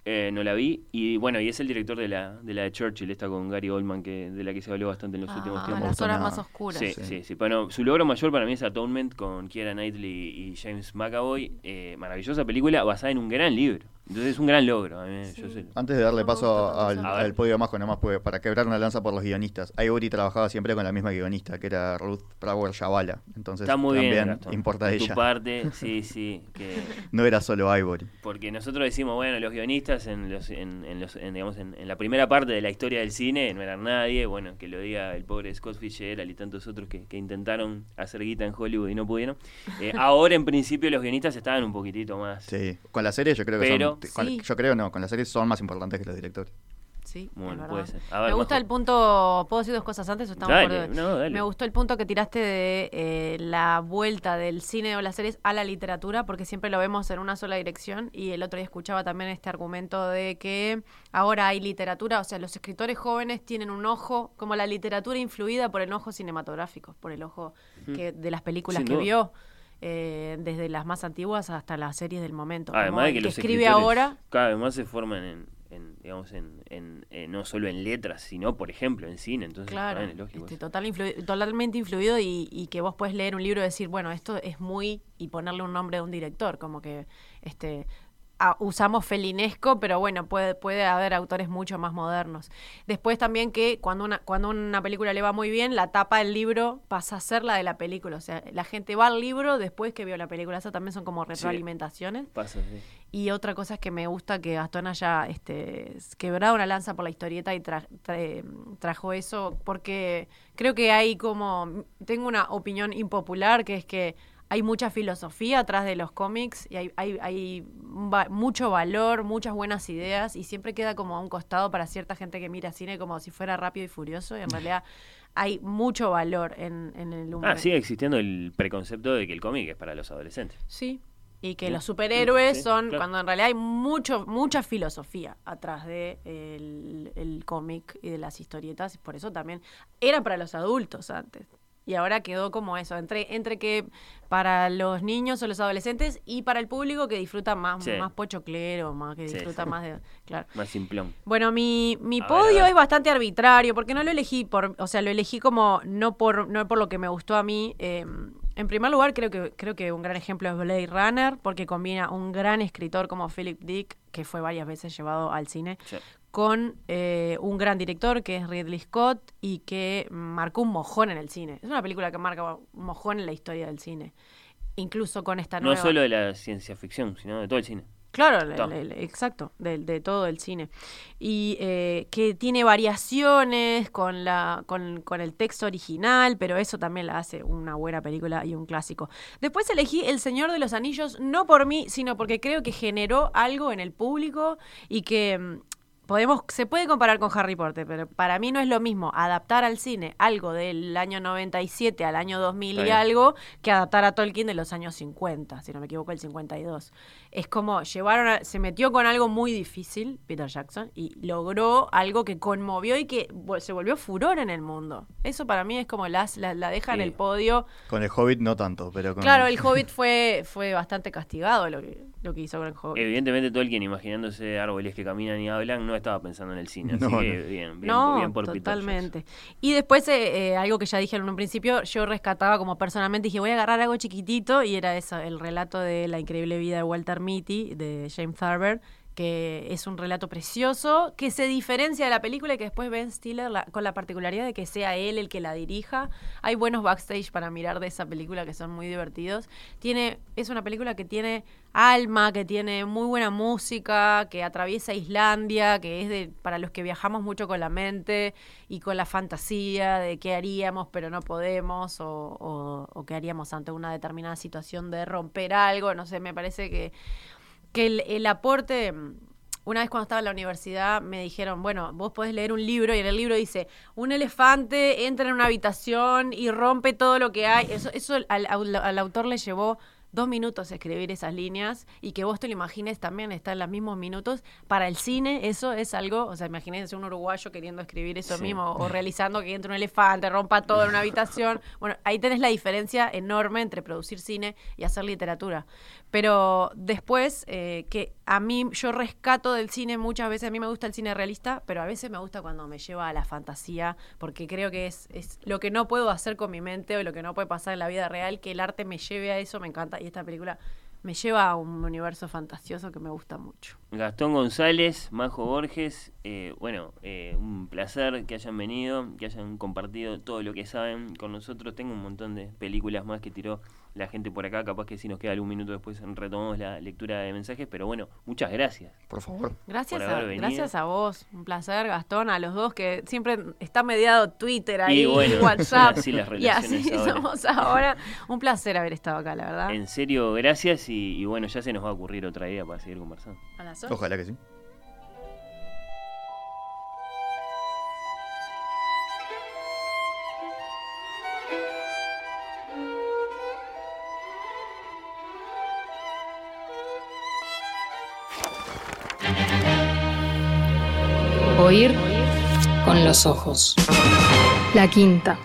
Eh, no la vi. Y bueno, y es el director de la de, la de Churchill, esta con Gary Oldman, que, de la que se habló bastante en los últimos Ah, tiempos. las horas más oscuras. Sí, sí, sí. Bueno, su logro mayor para mí es Atonement con Keira Knightley y James McAvoy. Eh, maravillosa película basada en un gran libro. Entonces es un gran logro. Yo sé- Antes de darle No paso al, al podio más, nada más puede- para quebrar una lanza por los guionistas. Ivory trabajaba siempre con la misma guionista, que era Ruth Brower Chavala. Entonces Está muy bien. también Gastón. importa De ella. Tu parte, sí, sí. Que, No era solo Ivory. porque nosotros decimos, bueno, los guionistas en, los, en, en los, en, digamos, en, en la primera parte de la historia del cine no eran nadie. Bueno, que lo diga el pobre Scott Fitzgerald y tantos otros que, que intentaron hacer guita en Hollywood y no pudieron. Eh, ahora, en principio, los guionistas estaban un poquitito más. Sí. Con la serie yo creo que Pero- son. Sí. yo creo no, con la serie son más importantes que los directores. Sí, Bueno, puede ser. A ver, me gusta Majo. el punto. ¿Puedo decir dos cosas antes o estamos Dale, por- no, dale. Me gustó el punto que tiraste de eh, la vuelta del cine o las series a la literatura, porque siempre lo vemos en una sola dirección. Y el otro día escuchaba también este argumento de que ahora hay literatura, o sea, los escritores jóvenes tienen un ojo, como la literatura influida por el ojo cinematográfico, por el ojo que, de las películas Sin que duda. vio. Eh, desde las más antiguas hasta las series del momento. Además de que que los escribe ahora cada vez más se forman en, en, digamos, en, en- en- no solo en letras, sino, por ejemplo, en cine. Entonces, Claro, es lógico. este, eso. total influ- totalmente influido y, y que vos puedes leer un libro y decir, bueno, esto es muy, y ponerle un nombre de un director, como que este a- usamos felinesco, pero bueno, puede, puede haber autores mucho más modernos. Después también que cuando una, cuando una película le va muy bien, la tapa del libro pasa a ser la de la película. O sea, la gente va al libro después que vio la película. Eso también son como retroalimentaciones. Pasa, sí. Y otra cosa es que me gusta que Gastón haya este, quebrado una lanza por la historieta y tra- tra- trajo eso, porque creo que hay como, tengo una opinión impopular, que es que hay mucha filosofía atrás de los cómics y hay, hay, hay va- mucho valor, muchas buenas ideas y siempre queda como a un costado para cierta gente que mira cine como si fuera rápido y furioso y en realidad hay mucho valor en, en el humor. Ah, sigue existiendo el preconcepto de que el cómic es para los adolescentes. Sí. Y que Sí. los superhéroes Sí, son, claro. cuando en realidad hay mucho, mucha filosofía atrás de el, el cómic y de las historietas, por eso también era para los adultos antes. Y ahora quedó como eso, entre, entre que para los niños o los adolescentes y para el público que disfruta más, Sí. más pochoclero, más que disfruta sí. más de. Claro. Más simplón. Bueno, mi, mi A podio ver. es bastante arbitrario, porque no lo elegí por, o sea, lo elegí como no por, no por lo que me gustó a mí. eh, en primer lugar, creo que, creo que un gran ejemplo es Blade Runner, porque combina un gran escritor como Philip Dick, que fue varias veces llevado al cine, Sí. con eh, un gran director que es Ridley Scott y que marcó un mojón en el cine. Es una película que marca un mojón en la historia del cine. Incluso con esta No nueva... solo de la ciencia ficción, sino de todo el cine. Claro, le- exacto, de, de todo el cine. Y eh, que tiene variaciones con, la, con, con el texto original, pero eso también la hace una buena película y un clásico. Después elegí El Señor de los Anillos, no por mí, sino porque creo que generó algo en el público y que... mm, Podemos, se puede comparar con Harry Potter, pero para mí no es lo mismo adaptar al cine algo del año 97 al año 2000 Está y algo que adaptar a Tolkien de los años 50, si no me equivoco, el 52. Es como llevaron, a- se metió con algo muy difícil, Peter Jackson, y logró algo que conmovió y que se volvió furor en el mundo. Eso para mí es como las, la, la deja en el podio. Con el Hobbit no tanto, pero con... Claro, el Hobbit fue, fue bastante castigado lo que, lo que hizo con el Hobbit. Evidentemente, Tolkien, imaginándose árboles que caminan y hablan, no estaba pensando en el cine. Así No, que no. bien, bien, no, bien por Peter Jackson. totalmente. Y después, eh, eh, algo que ya dije en un principio, yo rescataba como personalmente, dije, voy a agarrar algo chiquitito, y era eso, el relato de la increíble vida de Walter De James Thurber, que es un relato precioso, que se diferencia de la película y que después Ben Stiller, la- con la particularidad de que sea él el que la dirija. Hay buenos backstage para mirar de esa película que son muy divertidos. Tiene, es una película que tiene alma, que tiene muy buena música, que atraviesa Islandia, que es de para los que viajamos mucho con la mente y con la fantasía de qué haríamos pero no podemos o, o- o qué haríamos ante una determinada situación de romper algo. No sé, me parece que que el, el aporte mm, una vez cuando estaba en la universidad me dijeron, bueno, vos podés leer un libro y en el libro dice, un elefante entra en una habitación y rompe todo lo que hay. Eso, eso al, al- al autor le llevó dos minutos escribir esas líneas y que vos te lo imagines también está en los mismos minutos. Para el cine eso es algo, o sea, imagínense un uruguayo queriendo escribir eso Sí. mismo o realizando que entre un elefante, rompa todo en una habitación. Bueno, ahí tenés la diferencia enorme entre producir cine y hacer literatura. Pero después, eh, que a mí, yo rescato del cine muchas veces, a mí me gusta el cine realista, pero a veces me gusta cuando me lleva a la fantasía, porque creo que es, es lo que no puedo hacer con mi mente o lo que no puede pasar en la vida real, que el arte me lleve a eso, me encanta. Y esta película me lleva a un universo fantasioso que me gusta mucho. Gastón González, Majo Borges, eh, bueno, eh, un placer que hayan venido, que hayan compartido todo lo que saben con nosotros. Tengo un montón de películas más que tiró la gente por acá, capaz que si nos queda algún minuto después retomamos la lectura de mensajes, pero bueno, muchas gracias. Por favor. Gracias Por a, gracias a vos, un placer, Gastón, a los dos que siempre está mediado Twitter ahí, Y bueno, WhatsApp. así las y así relaciones ahora. somos ahora. Un placer haber estado acá, la verdad. En serio, gracias y, y bueno, ya se nos va a ocurrir otra idea para seguir conversando. A las. Ojalá que sí. Los ojos. La quinta.